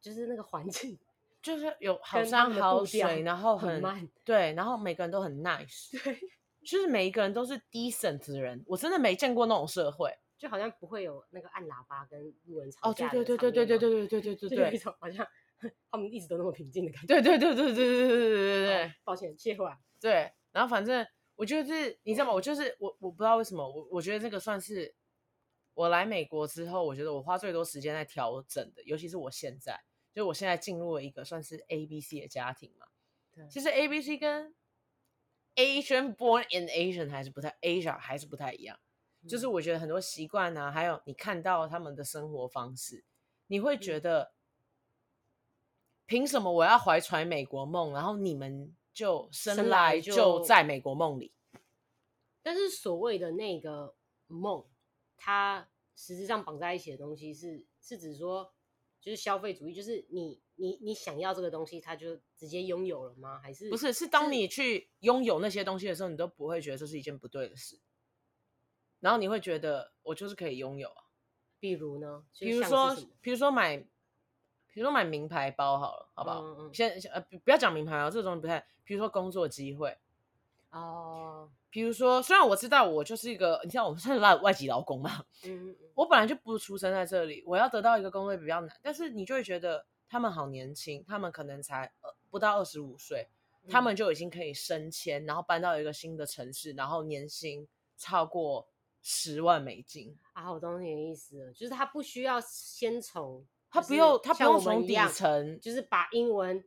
就是那个环境，就是有好山好水，然后很，很慢，对，然后每个人都很 nice，对，就是每一个人都是 decent 的人，我真的没见过那种社会，就好像不会有那个按喇叭跟路人吵架的。哦，对对对对对 对对对对对对对，有一种好像。他们一直都那么平静的感觉。对对对对对对对对对对对。抱歉，切回来。对，然后反正我就是，你知道吗？我就是我，我不知道为什么，我我觉得这个算是我来美国之后，我觉得我花最多时间在调整的，尤其是我现在，就我现在进入了一个算是 A B C 的家庭嘛。对。其实 A B C 跟 Asian born in Asian 还是不太 Asia 还是不太一样，就是我觉得很多习惯啊，还有你看到他们的生活方式，你会觉得。凭什么我要怀揣美国梦，然后你们就生来就在美国梦里？但是所谓的那个梦，它实质上绑在一起的东西是是指说，就是消费主义，就是你你你想要这个东西，它就直接拥有了吗？还是不是？是当你去拥有那些东西的时候，你都不会觉得这是一件不对的事，然后你会觉得我就是可以拥有啊。比如呢？比如说，比如说买。比如说买名牌包好了，好不好？嗯嗯。先呃，不要讲名牌啊，这种东西不太。比如说工作机会，哦。比如说，虽然我知道我就是一个，你像我们算是外外籍劳工嘛，嗯嗯。我本来就不出生在这里，我要得到一个工作比较难。但是你就会觉得他们好年轻，他们可能才不到二十五岁，他们就已经可以升迁，然后搬到一个新的城市，然后年薪超过十万美金啊！我懂你的意思了，就是他不需要先从。他不用，他不用从底层，就是把英文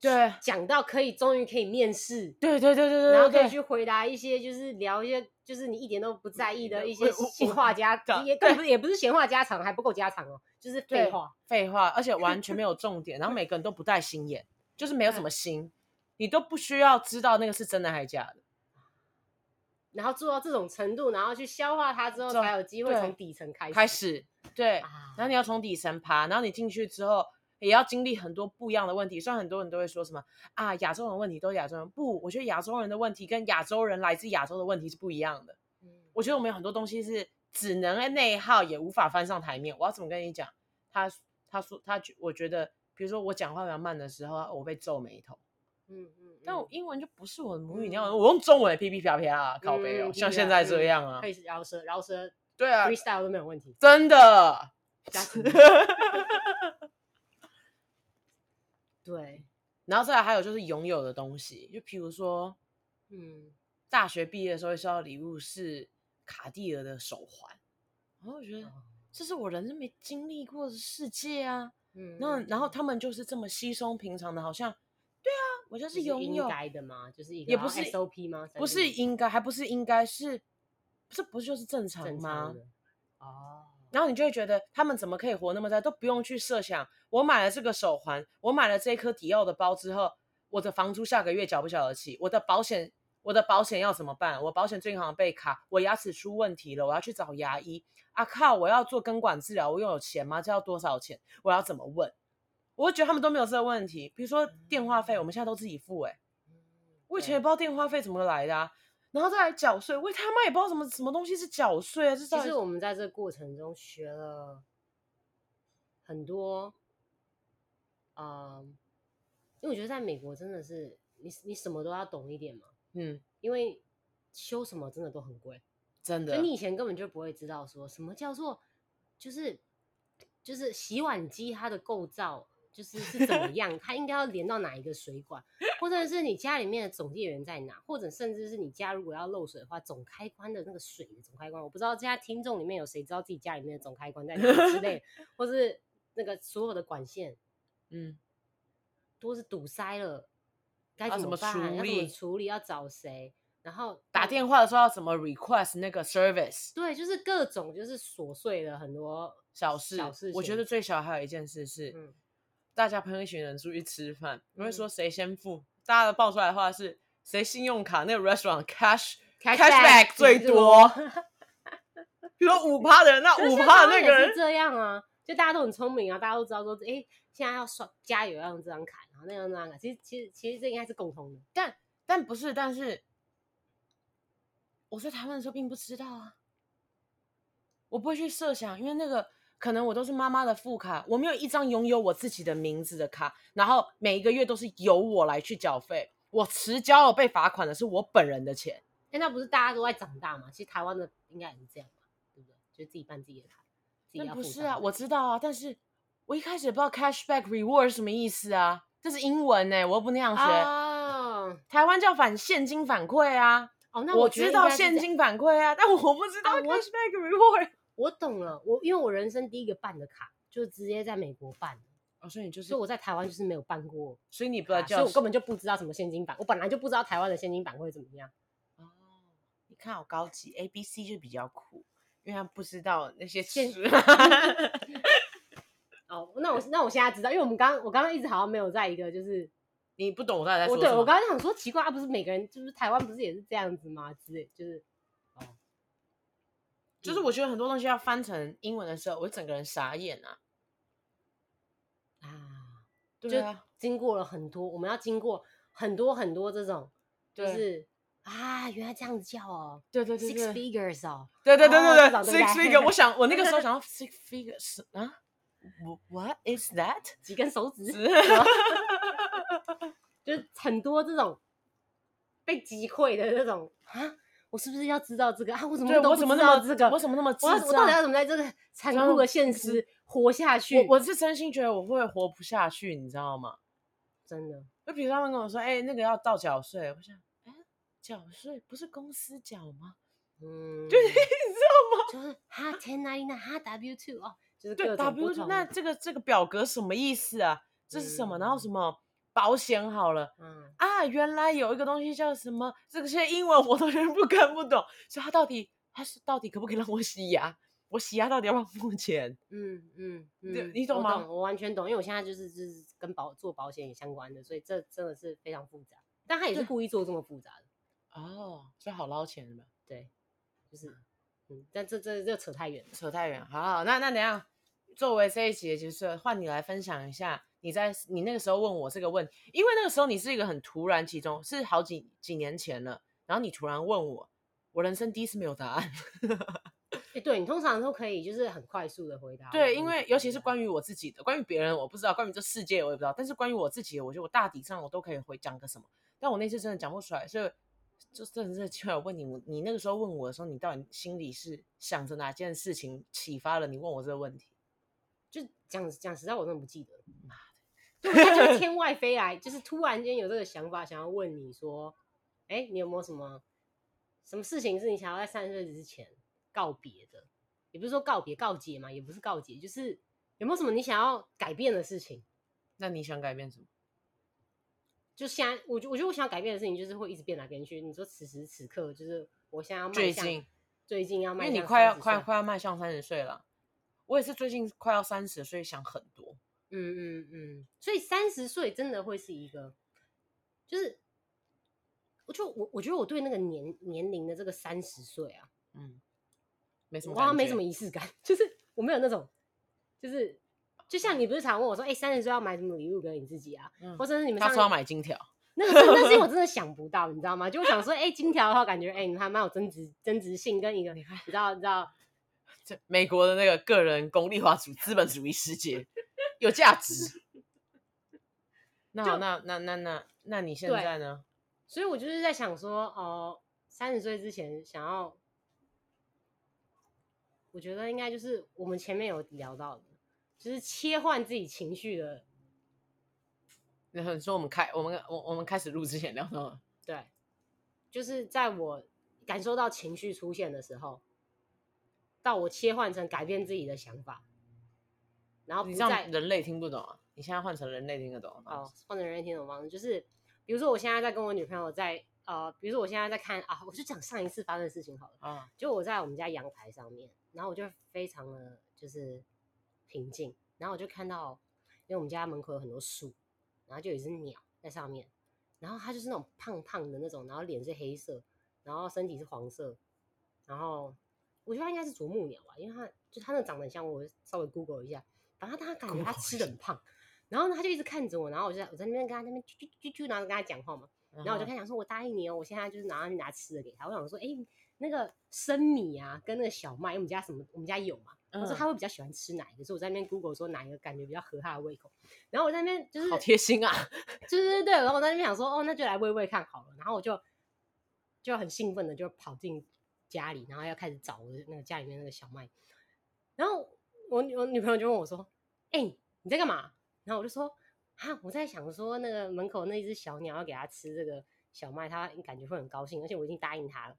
对讲到可以，终于可以面试，对对对对对，然后可以去回答一些，就是聊一些，就是你一点都不在意的一些闲话家，也更不是也不是闲话家常，还不够家常哦，就是废话废话，而且完全没有 重点，然后每个人都不带心眼，就是没有什么心，你都不需要知道那个是真的还是假的。然后做到这种程度，然后去消化它之后，才有机会从底层开始。开始，对。然后你要从底层爬，然后你进去之后，也要经历很多不一样的问题。虽然很多人都会说什么啊，亚洲人问题都是亚洲人，不，我觉得亚洲人的问题跟亚洲人来自亚洲的问题是不一样的。嗯，我觉得我们有很多东西是只能内耗，也无法翻上台面。我要怎么跟你讲？他他说他觉，我觉得，比如说我讲话比较慢的时候，我被皱眉头。嗯嗯。但我英文就不是我的母语，你要我用中文噼噼啪啪靠北哦，像现在这样啊，可以饶舌饶舌，对啊，freestyle 都没有问题，真的。对，然后再来还有就是拥有的东西，就譬如说，嗯，大学毕业的时候收到礼物是卡地尔的手环，然后我觉得这是我人生没经历过的世界啊，嗯，那然后他们就是这么稀松平常的，好像。我就是拥有。应该的吗？就是一个也不是 SOP 吗？不是应该，还不是应该是，这不是就是正常吗？哦。然后你就会觉得他们怎么可以活那么在，都不用去设想。我买了这个手环，我买了这颗迪奥的包之后，我的房租下个月缴不缴得起？我的保险，我的保险要怎么办？我保险最近好像被卡，我牙齿出问题了，我要去找牙医。啊靠！我要做根管治疗，我又有钱吗？这要多少钱？我要怎么问？我会觉得他们都没有这个问题，比如说电话费，我们现在都自己付哎、欸。我以前也不知道电话费怎么来的啊，然后再来缴税，我他妈也不知道什么什么东西是缴税啊。这其实我们在这个过程中学了很多，嗯，因为我觉得在美国真的是你你什么都要懂一点嘛，嗯，因为修什么真的都很贵，真的，你以前根本就不会知道说什么叫做就是。就是洗碗机它的构造就是是怎么样，它应该要连到哪一个水管，或者是你家里面的总电源在哪，或者甚至是你家如果要漏水的话，总开关的那个水的总开关，我不知道这家听众里面有谁知道自己家里面的总开关在哪之类，或是那个所有的管线，嗯，都是堵塞了，该怎么办？要怎么处理？处理要找谁？然后打电话的时候要怎么 request 那个 service？对，就是各种就是琐碎的很多小事。小事，我觉得最小还有一件事是，嗯、大家朋友一群人出去吃饭，你、嗯、会说谁先付？大家报出来的话是谁信用卡那个 restaurant cash cashback 最多？比如说五趴的人，那五趴的那个人是这样啊，就大家都很聪明啊，大家都知道说，哎，现在要刷加油要用这张卡，然后那张那张卡，其实其实其实这应该是共通的，但但不是，但是。我在台湾的时候并不知道啊，我不会去设想，因为那个可能我都是妈妈的副卡，我没有一张拥有我自己的名字的卡，然后每一个月都是由我来去缴费，我迟交了被罚款的是我本人的钱。哎，那不是大家都在长大吗？其实台湾的应该也是这样吧，对不对？就自己办自己的卡，自己要。不是啊，我知道啊，但是我一开始也不知道 cashback reward 是什么意思啊，这是英文呢、欸，我又不那样学。哦，台湾叫反现金反馈啊。哦，那我，我知道现金反馈啊，但我不知道 cashback reward。啊、我，懂了，我因为我人生第一个办的卡就直接在美国办，哦，所以你就是，所以我在台湾就是没有办过，所以你不知道叫，所以我根本就不知道什么现金版，我本来就不知道台湾的现金版会怎么样。哦，你看好高级，A B C 就比较酷，因为他不知道那些现 哦，那我那我现在知道，因为我们刚我刚刚一直好像没有在一个就是。你不懂我在说什么？我对我刚刚想说奇怪啊，不是每个人就是台湾不是也是这样子吗？之类就是，哦，就是我觉得很多东西要翻成英文的时候，我整个人傻眼啊啊！对啊，经过了很多，我们要经过很多很多这种，就是啊，原来这样子叫哦，对对对，six figures 哦，对对对对对，six figures。我想我那个时候想要 six figures 啊，what is that？几根手指。就是很多这种被击溃的那种啊，我是不是要知道这个啊？我怎么都不知道这个？我怎么那么……我我到底要怎么在这个残酷的现实活下去？我我是真心觉得我会活不下去，你知道吗？真的。就比如他们跟我说：“哎、欸，那个要到缴税。”我想，哎、欸，缴税不是公司缴吗？嗯，就 是你知道吗？就是哈 ten ninety nine 哈 W two 哦，就是对 W two。那这个这个表格什么意思啊？这是什么？嗯、然后什么？保险好了，嗯啊，原来有一个东西叫什么？这个些英文我都 全部看不懂，所以他到底他是到底可不可以让我洗牙？我洗牙到底要不要付钱？嗯嗯嗯，你懂吗？我懂，我完全懂，因为我现在就是就是跟保做保险也相关的，所以这真的是非常复杂。但他也是故意做这么复杂的哦，所以好捞钱的。对，就是嗯，但这这这扯太远了，扯太远。好，好，那那等下作为这一集就是换你来分享一下。你在你那个时候问我这个问题，因为那个时候你是一个很突然，其中是好几几年前了，然后你突然问我，我人生第一次没有答案。欸、对，你通常都可以就是很快速的回答。对，因为尤其是关于我自己的，关于别人我不知道，关于这世界我也不知道，但是关于我自己的，我觉得我大体上我都可以回讲个什么。但我那次真的讲不出来，所以就真的是就要问你，你那个时候问我的时候，你到底心里是想着哪件事情启发了你问我这个问题？就讲讲实在，我真的不记得。就他就是 天外飞来，就是突然间有这个想法，想要问你说，哎、欸，你有没有什么什么事情是你想要在三十岁之前告别的？也不是说告别告解嘛，也不是告解，就是有没有什么你想要改变的事情？那你想改变什么？就现在，我觉我觉得我想要改变的事情，就是会一直变来变去。你说此时此刻，就是我现在要迈向最近最近要迈向，因为你快要快快要迈向三十岁了，我也是最近快要三十，所以想很多。嗯嗯嗯，所以三十岁真的会是一个，就是，我就我我觉得我对那个年年龄的这个三十岁啊，嗯，没什么，我好像没什么仪式感，就是我没有那种，就是就像你不是常问我说，哎、欸，三十岁要买什么礼物给你自己啊？嗯、或者是你们他说要买金条，那个那是因为我真的想不到，你知道吗？就我想说，哎、欸，金条的话，感觉哎，你还蛮有增值增值性，跟一个你知道你知道，这美国的那个个人功利化主资本主义世界。有价值。那好，那那那那那你现在呢？所以，我就是在想说，哦、呃，三十岁之前想要，我觉得应该就是我们前面有聊到的，就是切换自己情绪的。然后你说我们开我们我我们开始录之前聊到了，对，就是在我感受到情绪出现的时候，到我切换成改变自己的想法，然后不再你这样人类听不懂啊。你现在换成人类听得懂哦，换成人类听得懂方式就是，比如说我现在在跟我女朋友在呃，比如说我现在在看啊，我就讲上一次发生的事情好了啊，就我在我们家阳台上面，然后我就非常的就是平静，然后我就看到，因为我们家门口有很多树。然后就有一只鸟在上面，然后它就是那种胖胖的那种，然后脸是黑色，然后身体是黄色，然后我觉得它应该是啄木鸟吧，因为它就它那长得很像，我稍微 Google 一下，然后他感觉他吃的很胖，然后呢他就一直看着我，然后我就在我在那边跟他那边啾啾啾啾，然后跟他讲话嘛，然后我就跟他讲说，我答应你哦，我现在就是拿去拿吃的给他，我想说，哎，那个生米啊，跟那个小麦，因为我们家什么，我们家有嘛。我说他会比较喜欢吃哪一个，所以我在那边 Google 说哪一个感觉比较合他的胃口。然后我在那边就是好贴心啊，对对对，然后我在那边想说，哦，那就来喂喂看好了。然后我就就很兴奋的就跑进家里，然后要开始找我的那个家里面那个小麦。然后我我女朋友就问我说：“哎、欸，你在干嘛？”然后我就说：“啊，我在想说那个门口那只小鸟要给它吃这个小麦，它感觉会很高兴，而且我已经答应它了。”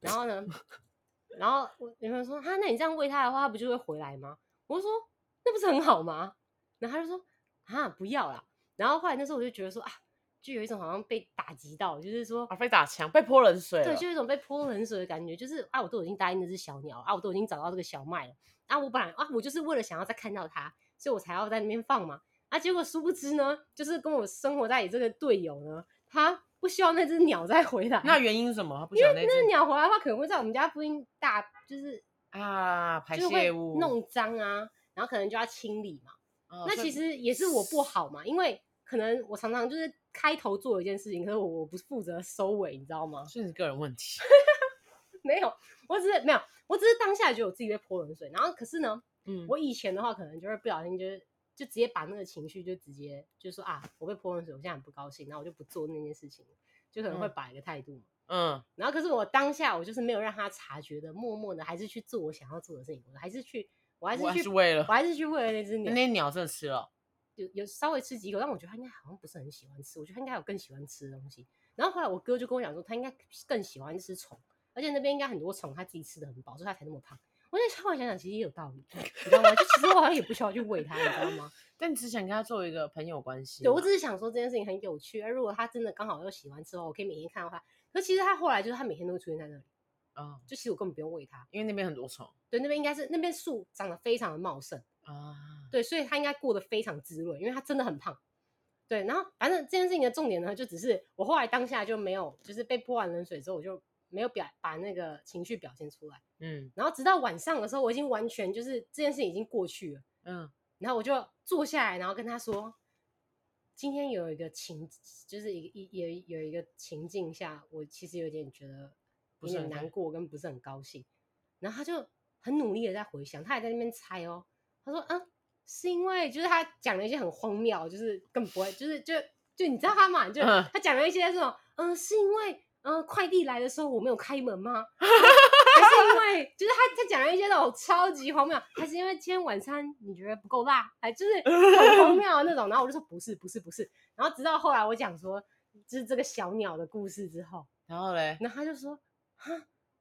然后呢？然后我女朋友说：“哈，那你这样喂它的话，它不就会回来吗？”我就说：“那不是很好吗？”然后他就说：“啊，不要啦。”然后后来那时候我就觉得说：“啊，就有一种好像被打击到，就是说啊，被打墙，被泼冷水，对，就有一种被泼冷水的感觉。就是啊，我都已经答应那只小鸟啊，我都已经找到这个小麦了啊，我本来啊，我就是为了想要再看到它，所以我才要在那边放嘛。啊，结果殊不知呢，就是跟我生活在这个队友呢，他。”不希望那只鸟再回来，那原因是什么？因为那只鸟回来的话，可能会在我们家附近大，就是啊排泄物弄脏啊，然后可能就要清理嘛。哦、那其实也是我不好嘛，因为可能我常常就是开头做一件事情，可是我我不负责收尾，你知道吗？是你个人问题。没有，我只是没有，我只是当下觉得我自己被泼冷水，然后可是呢，嗯，我以前的话可能就是不小心就是。就直接把那个情绪就直接就说啊，我被泼冷水，我现在很不高兴，然后我就不做那件事情，就可能会摆一个态度嘛。嗯，然后可是我当下我就是没有让他察觉的，默默的还是去做我想要做的事情，我还是去，我还是去，为了，我还是去喂了那只鸟。那鸟真的吃了，有有稍微吃几口，但我觉得他应该好像不是很喜欢吃，我觉得他应该有更喜欢吃的东西。然后后来我哥就跟我讲说，他应该更喜欢吃虫，而且那边应该很多虫，他自己吃的很饱，所以他才那么胖。我在后来想想，其实也有道理，你知道吗？就其实我好像也不需要去喂它，你知道吗？但你只想跟他做一个朋友关系。对，我只是想说这件事情很有趣。而如果他真的刚好又喜欢吃的话，我可以每天看到他。可其实他后来就是他每天都会出现在那里啊，哦、就其实我根本不用喂他，因为那边很多虫。对，那边应该是那边树长得非常的茂盛啊。对，所以他应该过得非常滋润，因为他真的很胖。对，然后反正这件事情的重点呢，就只是我后来当下就没有，就是被泼完冷水之后，我就。没有表把那个情绪表现出来，嗯，然后直到晚上的时候，我已经完全就是这件事情已经过去了，嗯，然后我就坐下来，然后跟他说，今天有一个情，就是一个一有有一个情境下，我其实有点觉得有点难过，跟不是很高兴，然后他就很努力的在回想，他还在那边猜哦，他说，嗯，是因为就是他讲了一些很荒谬，就是更不会，就是就就你知道他嘛，就他讲了一些这种，嗯，是因为。嗯，快递来的时候我没有开门吗？还是因为就是他他讲了一些那种超级荒谬，还是因为今天晚餐你觉得不够辣？还就是很荒谬的那种。然后我就说不是不是不是。然后直到后来我讲说就是这个小鸟的故事之后，然后嘞，然后他就说哈，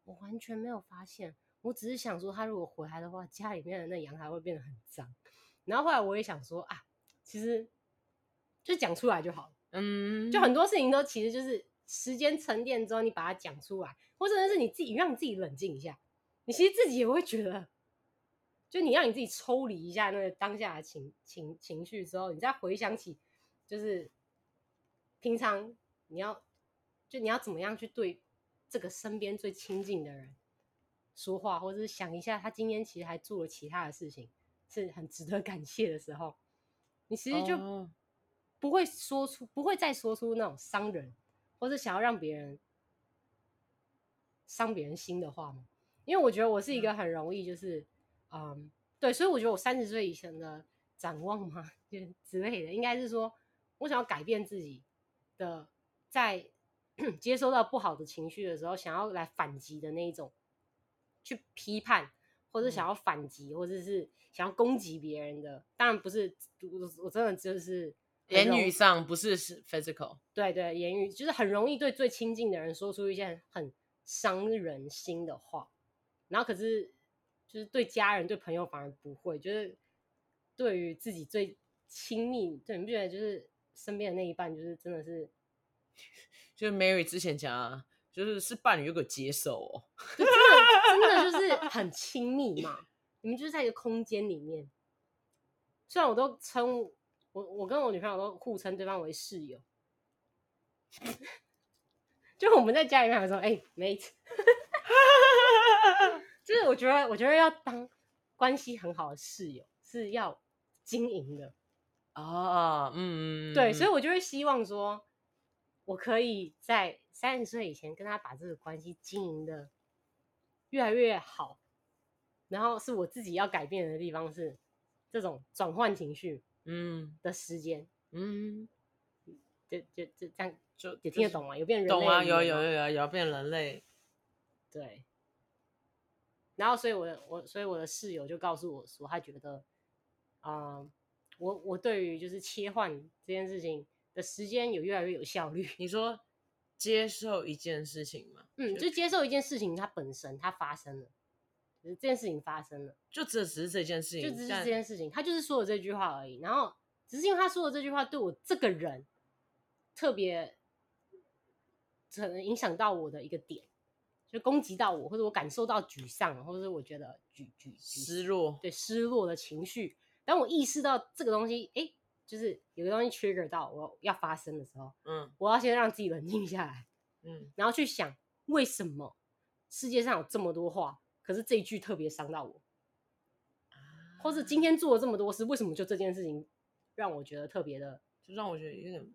我完全没有发现，我只是想说他如果回来的话，家里面的那阳台会变得很脏。然后后来我也想说啊，其实就讲出来就好了，嗯，就很多事情都其实就是。时间沉淀之后，你把它讲出来，或者是你自己让你自己冷静一下，你其实自己也会觉得，就你让你自己抽离一下那个当下的情情情绪之后，你再回想起，就是平常你要就你要怎么样去对这个身边最亲近的人说话，或者是想一下他今天其实还做了其他的事情，是很值得感谢的时候，你其实就不会说出，不会再说出那种伤人。或者想要让别人伤别人心的话吗？因为我觉得我是一个很容易就是，嗯，嗯，对，所以我觉得我三十岁以前的展望嘛，就之类的，应该是说我想要改变自己的，在 接收到不好的情绪的时候，想要来反击的那一种，去批判或者想要反击，或者是想要攻击别人的，当然不是，我我真的就是言语上不是是 physical，对对，言语就是很容易对最亲近的人说出一些很伤人心的话，然后可是就是对家人对朋友反而不会，就是对于自己最亲密，对，你不觉得就是身边的那一半，就是真的是，就是 Mary 之前讲啊。就是是伴侣，有个接受哦，就真的真的就是很亲密嘛。你们就是在一个空间里面，虽然我都称我我跟我女朋友都互称对方为室友，就我们在家里面还说哎、欸、mate，就是我觉得我觉得要当关系很好的室友是要经营的啊，嗯，对，所以我就会希望说。我可以在三十岁以前跟他把这个关系经营的越来越好，然后是我自己要改变的地方是这种转换情绪嗯的时间嗯，就就就这样就也听得懂吗？有变人类懂啊，有有有有有变人类，对。然后所以我的我所以我的室友就告诉我说，他觉得啊、呃，我我对于就是切换这件事情。的时间有越来越有效率。你说接受一件事情嘛？嗯，就接受一件事情，它本身它发生了，就是这件事情发生了，就只是这件事情，就只是这件事情，他就是说了这句话而已。然后只是因为他说的这句话对我这个人特别，可能影响到我的一个点，就攻击到我，或者我感受到沮丧，或者是我觉得沮沮失落，对失落的情绪。当我意识到这个东西，哎。就是有个东西 trigger 到我要发生的时候，嗯，我要先让自己冷静下来，嗯，然后去想为什么世界上有这么多话，可是这一句特别伤到我，啊，或是今天做了这么多事，为什么就这件事情让我觉得特别的，就让我觉得有点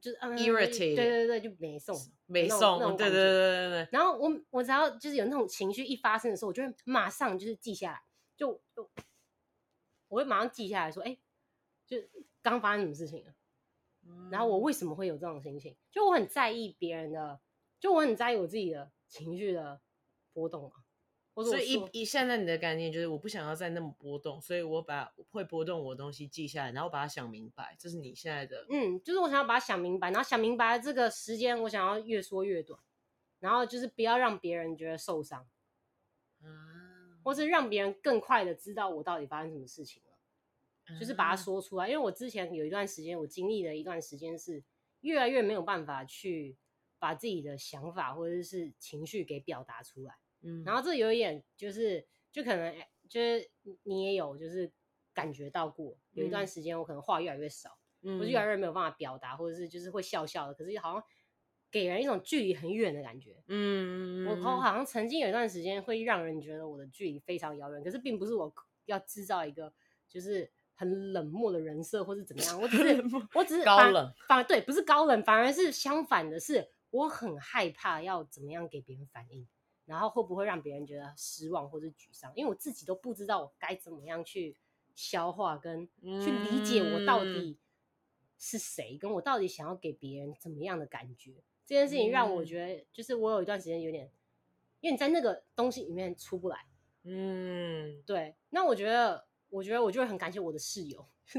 就是 irritated，对对对，就没送没送，对对对对对。然后我我只要就是有那种情绪一发生的时候，我就会马上就是记下来，就就我会马上记下来说，哎，就。刚发生什么事情了？然后我为什么会有这种心情？就我很在意别人的，就我很在意我自己的情绪的波动嘛。所以一一现在你的概念就是我不想要再那么波动，所以我把会波动我的东西记下来，然后把它想明白。这是你现在的，嗯，就是我想要把它想明白，然后想明白这个时间，我想要越缩越短，然后就是不要让别人觉得受伤，啊，或是让别人更快的知道我到底发生什么事情。就是把它说出来，因为我之前有一段时间，我经历了一段时间是越来越没有办法去把自己的想法或者是情绪给表达出来。嗯，然后这有一点就是，就可能就是你也有就是感觉到过，有一段时间我可能话越来越少，嗯，我就越来越没有办法表达，或者是就是会笑笑的，可是好像给人一种距离很远的感觉。嗯，我好像曾经有一段时间会让人觉得我的距离非常遥远，可是并不是我要制造一个就是。很冷漠的人设，或是怎么样？我只是，我只是高冷，反而对，不是高冷，反而是相反的是，我很害怕要怎么样给别人反应，然后会不会让别人觉得失望或是沮丧？因为我自己都不知道我该怎么样去消化跟去理解我到底是谁，跟我到底想要给别人怎么样的感觉。这件事情让我觉得，就是我有一段时间有点，因为你在那个东西里面出不来。嗯，对。那我觉得。我觉得我就会很感谢我的室友，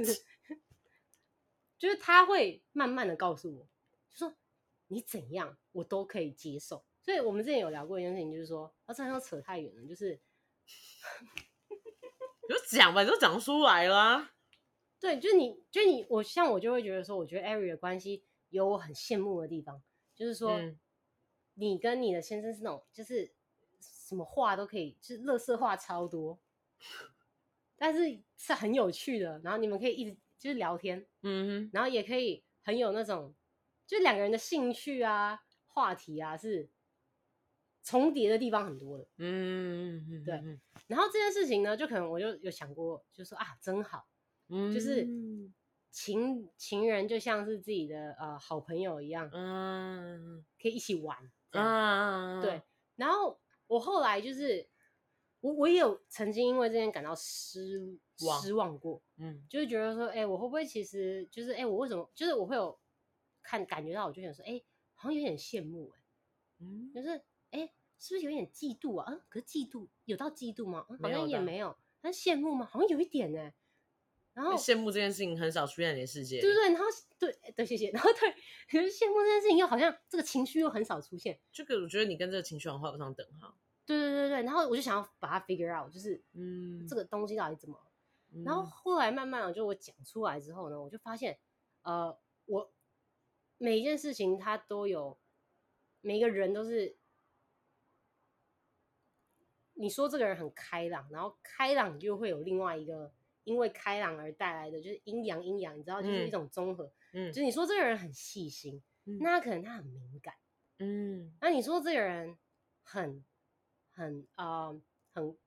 就是他会慢慢的告诉我，就说你怎样我都可以接受。所以我们之前有聊过一件事情，就是说，啊，这样扯太远了，就是就讲吧，就讲出来啦。对，就是你，就是你，我像我就会觉得说，我觉得艾瑞的关系有我很羡慕的地方，就是说，嗯、你跟你的先生是那种，就是什么话都可以，就是乐色话超多。但是是很有趣的，然后你们可以一直就是聊天，嗯哼，然后也可以很有那种，就两个人的兴趣啊、话题啊是重叠的地方很多的，嗯嗯嗯，对。然后这件事情呢，就可能我就有想过，就说啊，真好，嗯，就是情情人就像是自己的呃好朋友一样，嗯，可以一起玩，啊，对。然后我后来就是。我我也有曾经因为这件感到失望失望过，嗯，就是觉得说，哎、欸，我会不会其实就是，哎、欸，我为什么就是我会有看感觉到，我就想说，哎、欸，好像有点羡慕、欸，哎，嗯，就是，哎、欸，是不是有点嫉妒啊？嗯，可是嫉妒有到嫉妒吗？嗯，好像也没有。但羡慕吗？好像有一点呢。然后羡慕这件事情很少出现在你的世界，对不对？然后对对，谢谢。然后对，可是羡慕这件事情又好像这个情绪又很少出现。这个我觉得你跟这个情绪画不上等号。对对对对，然后我就想要把它 figure out，就是嗯，这个东西到底怎么？嗯、然后后来慢慢的，就我讲出来之后呢，我就发现，呃，我每一件事情它都有，每个人都是。你说这个人很开朗，然后开朗就会有另外一个，因为开朗而带来的就是阴阳阴阳，你知道，就是一种综合。嗯，就是你说这个人很细心，嗯、那他可能他很敏感。嗯，那你说这个人很很啊、呃、很，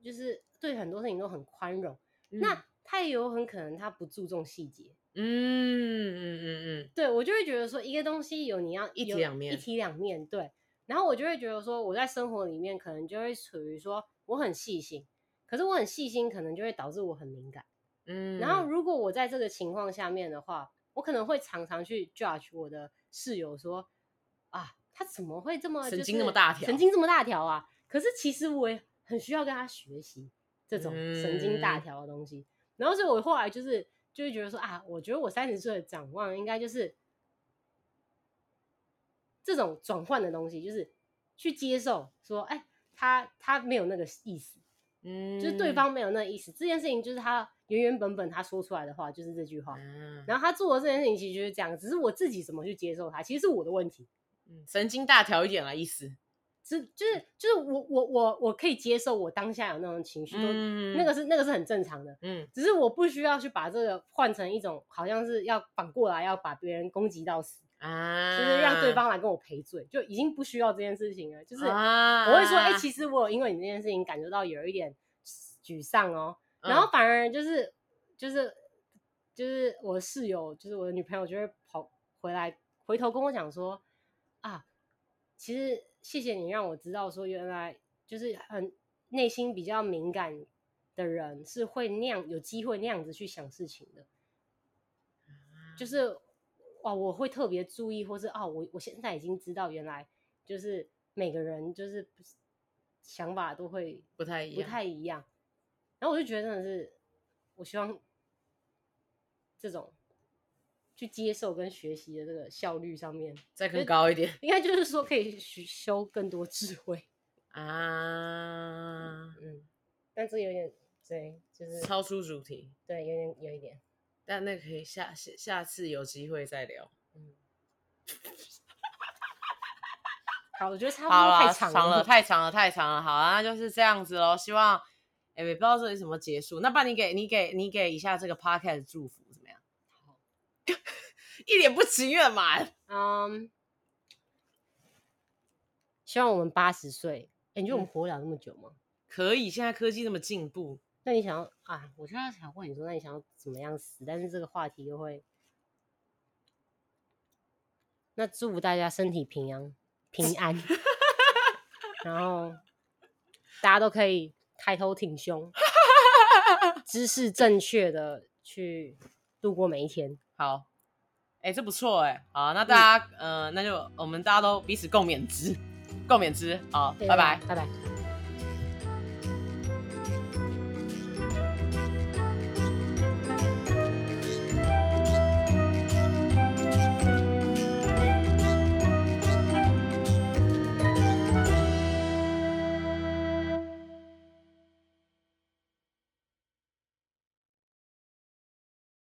就是对很多事情都很宽容，嗯、那他也有很可能他不注重细节。嗯嗯嗯嗯，对，我就会觉得说一个东西有你要一体两面，一体两面对。然后我就会觉得说，我在生活里面可能就会处于说我很细心，可是我很细心，可能就会导致我很敏感。嗯，然后如果我在这个情况下面的话，我可能会常常去 judge 我的室友说，啊，他怎么会这么神经那么大条，神经这么大条啊？可是其实我也很需要跟他学习这种神经大条的东西。嗯、然后所以我后来就是就会觉得说啊，我觉得我三十岁的展望应该就是。这种转换的东西，就是去接受说，哎，他他没有那个意思，嗯，就是对方没有那个意思。这件事情就是他原原本本他说出来的话，就是这句话。嗯，然后他做的这件事情其实就是这样，只是我自己怎么去接受他，其实是我的问题。嗯，神经大条一点啦意思，是就是就是我我我我可以接受我当下有那种情绪，嗯，那个是那个是很正常的，嗯，只是我不需要去把这个换成一种好像是要反过来要把别人攻击到死。啊，就是让对方来跟我赔罪，就已经不需要这件事情了。就是我会说，哎、欸，其实我有因为你这件事情感觉到有一点沮丧哦。然后反而就是就是就是我的室友，就是我的女朋友，就会跑回来回头跟我讲说啊，其实谢谢你让我知道说，原来就是很内心比较敏感的人是会那样有机会那样子去想事情的，就是。哦，我会特别注意，或是哦，我我现在已经知道，原来就是每个人就是想法都会不太一样，不太一样。然后我就觉得真的是，我希望这种去接受跟学习的这个效率上面再更高一点，应该就是说可以修更多智慧 啊。嗯，但这有点对，就是超出主题，对，有点有一点。但那可以下下下次有机会再聊。嗯，好，我觉得差不多太长了，太长了，太长了。好啊，那就是这样子喽。希望，哎、欸，不知道这里怎么结束。那帮你给你给你给一下这个 podcast 祝福 一脸不情愿嘛。嗯，um, 希望我们八十岁。哎、欸，你觉得我们活不了那么久吗？可以，现在科技那么进步。那你想要啊？我现在想问你说，那你想要怎么样死？但是这个话题又会……那祝福大家身体平安、平安，然后大家都可以抬头挺胸，姿势正确的去度过每一天。好，哎、欸，这不错哎。好，那大家，嗯、呃，那就我们大家都彼此共勉之，共勉之。好，拜拜，拜拜。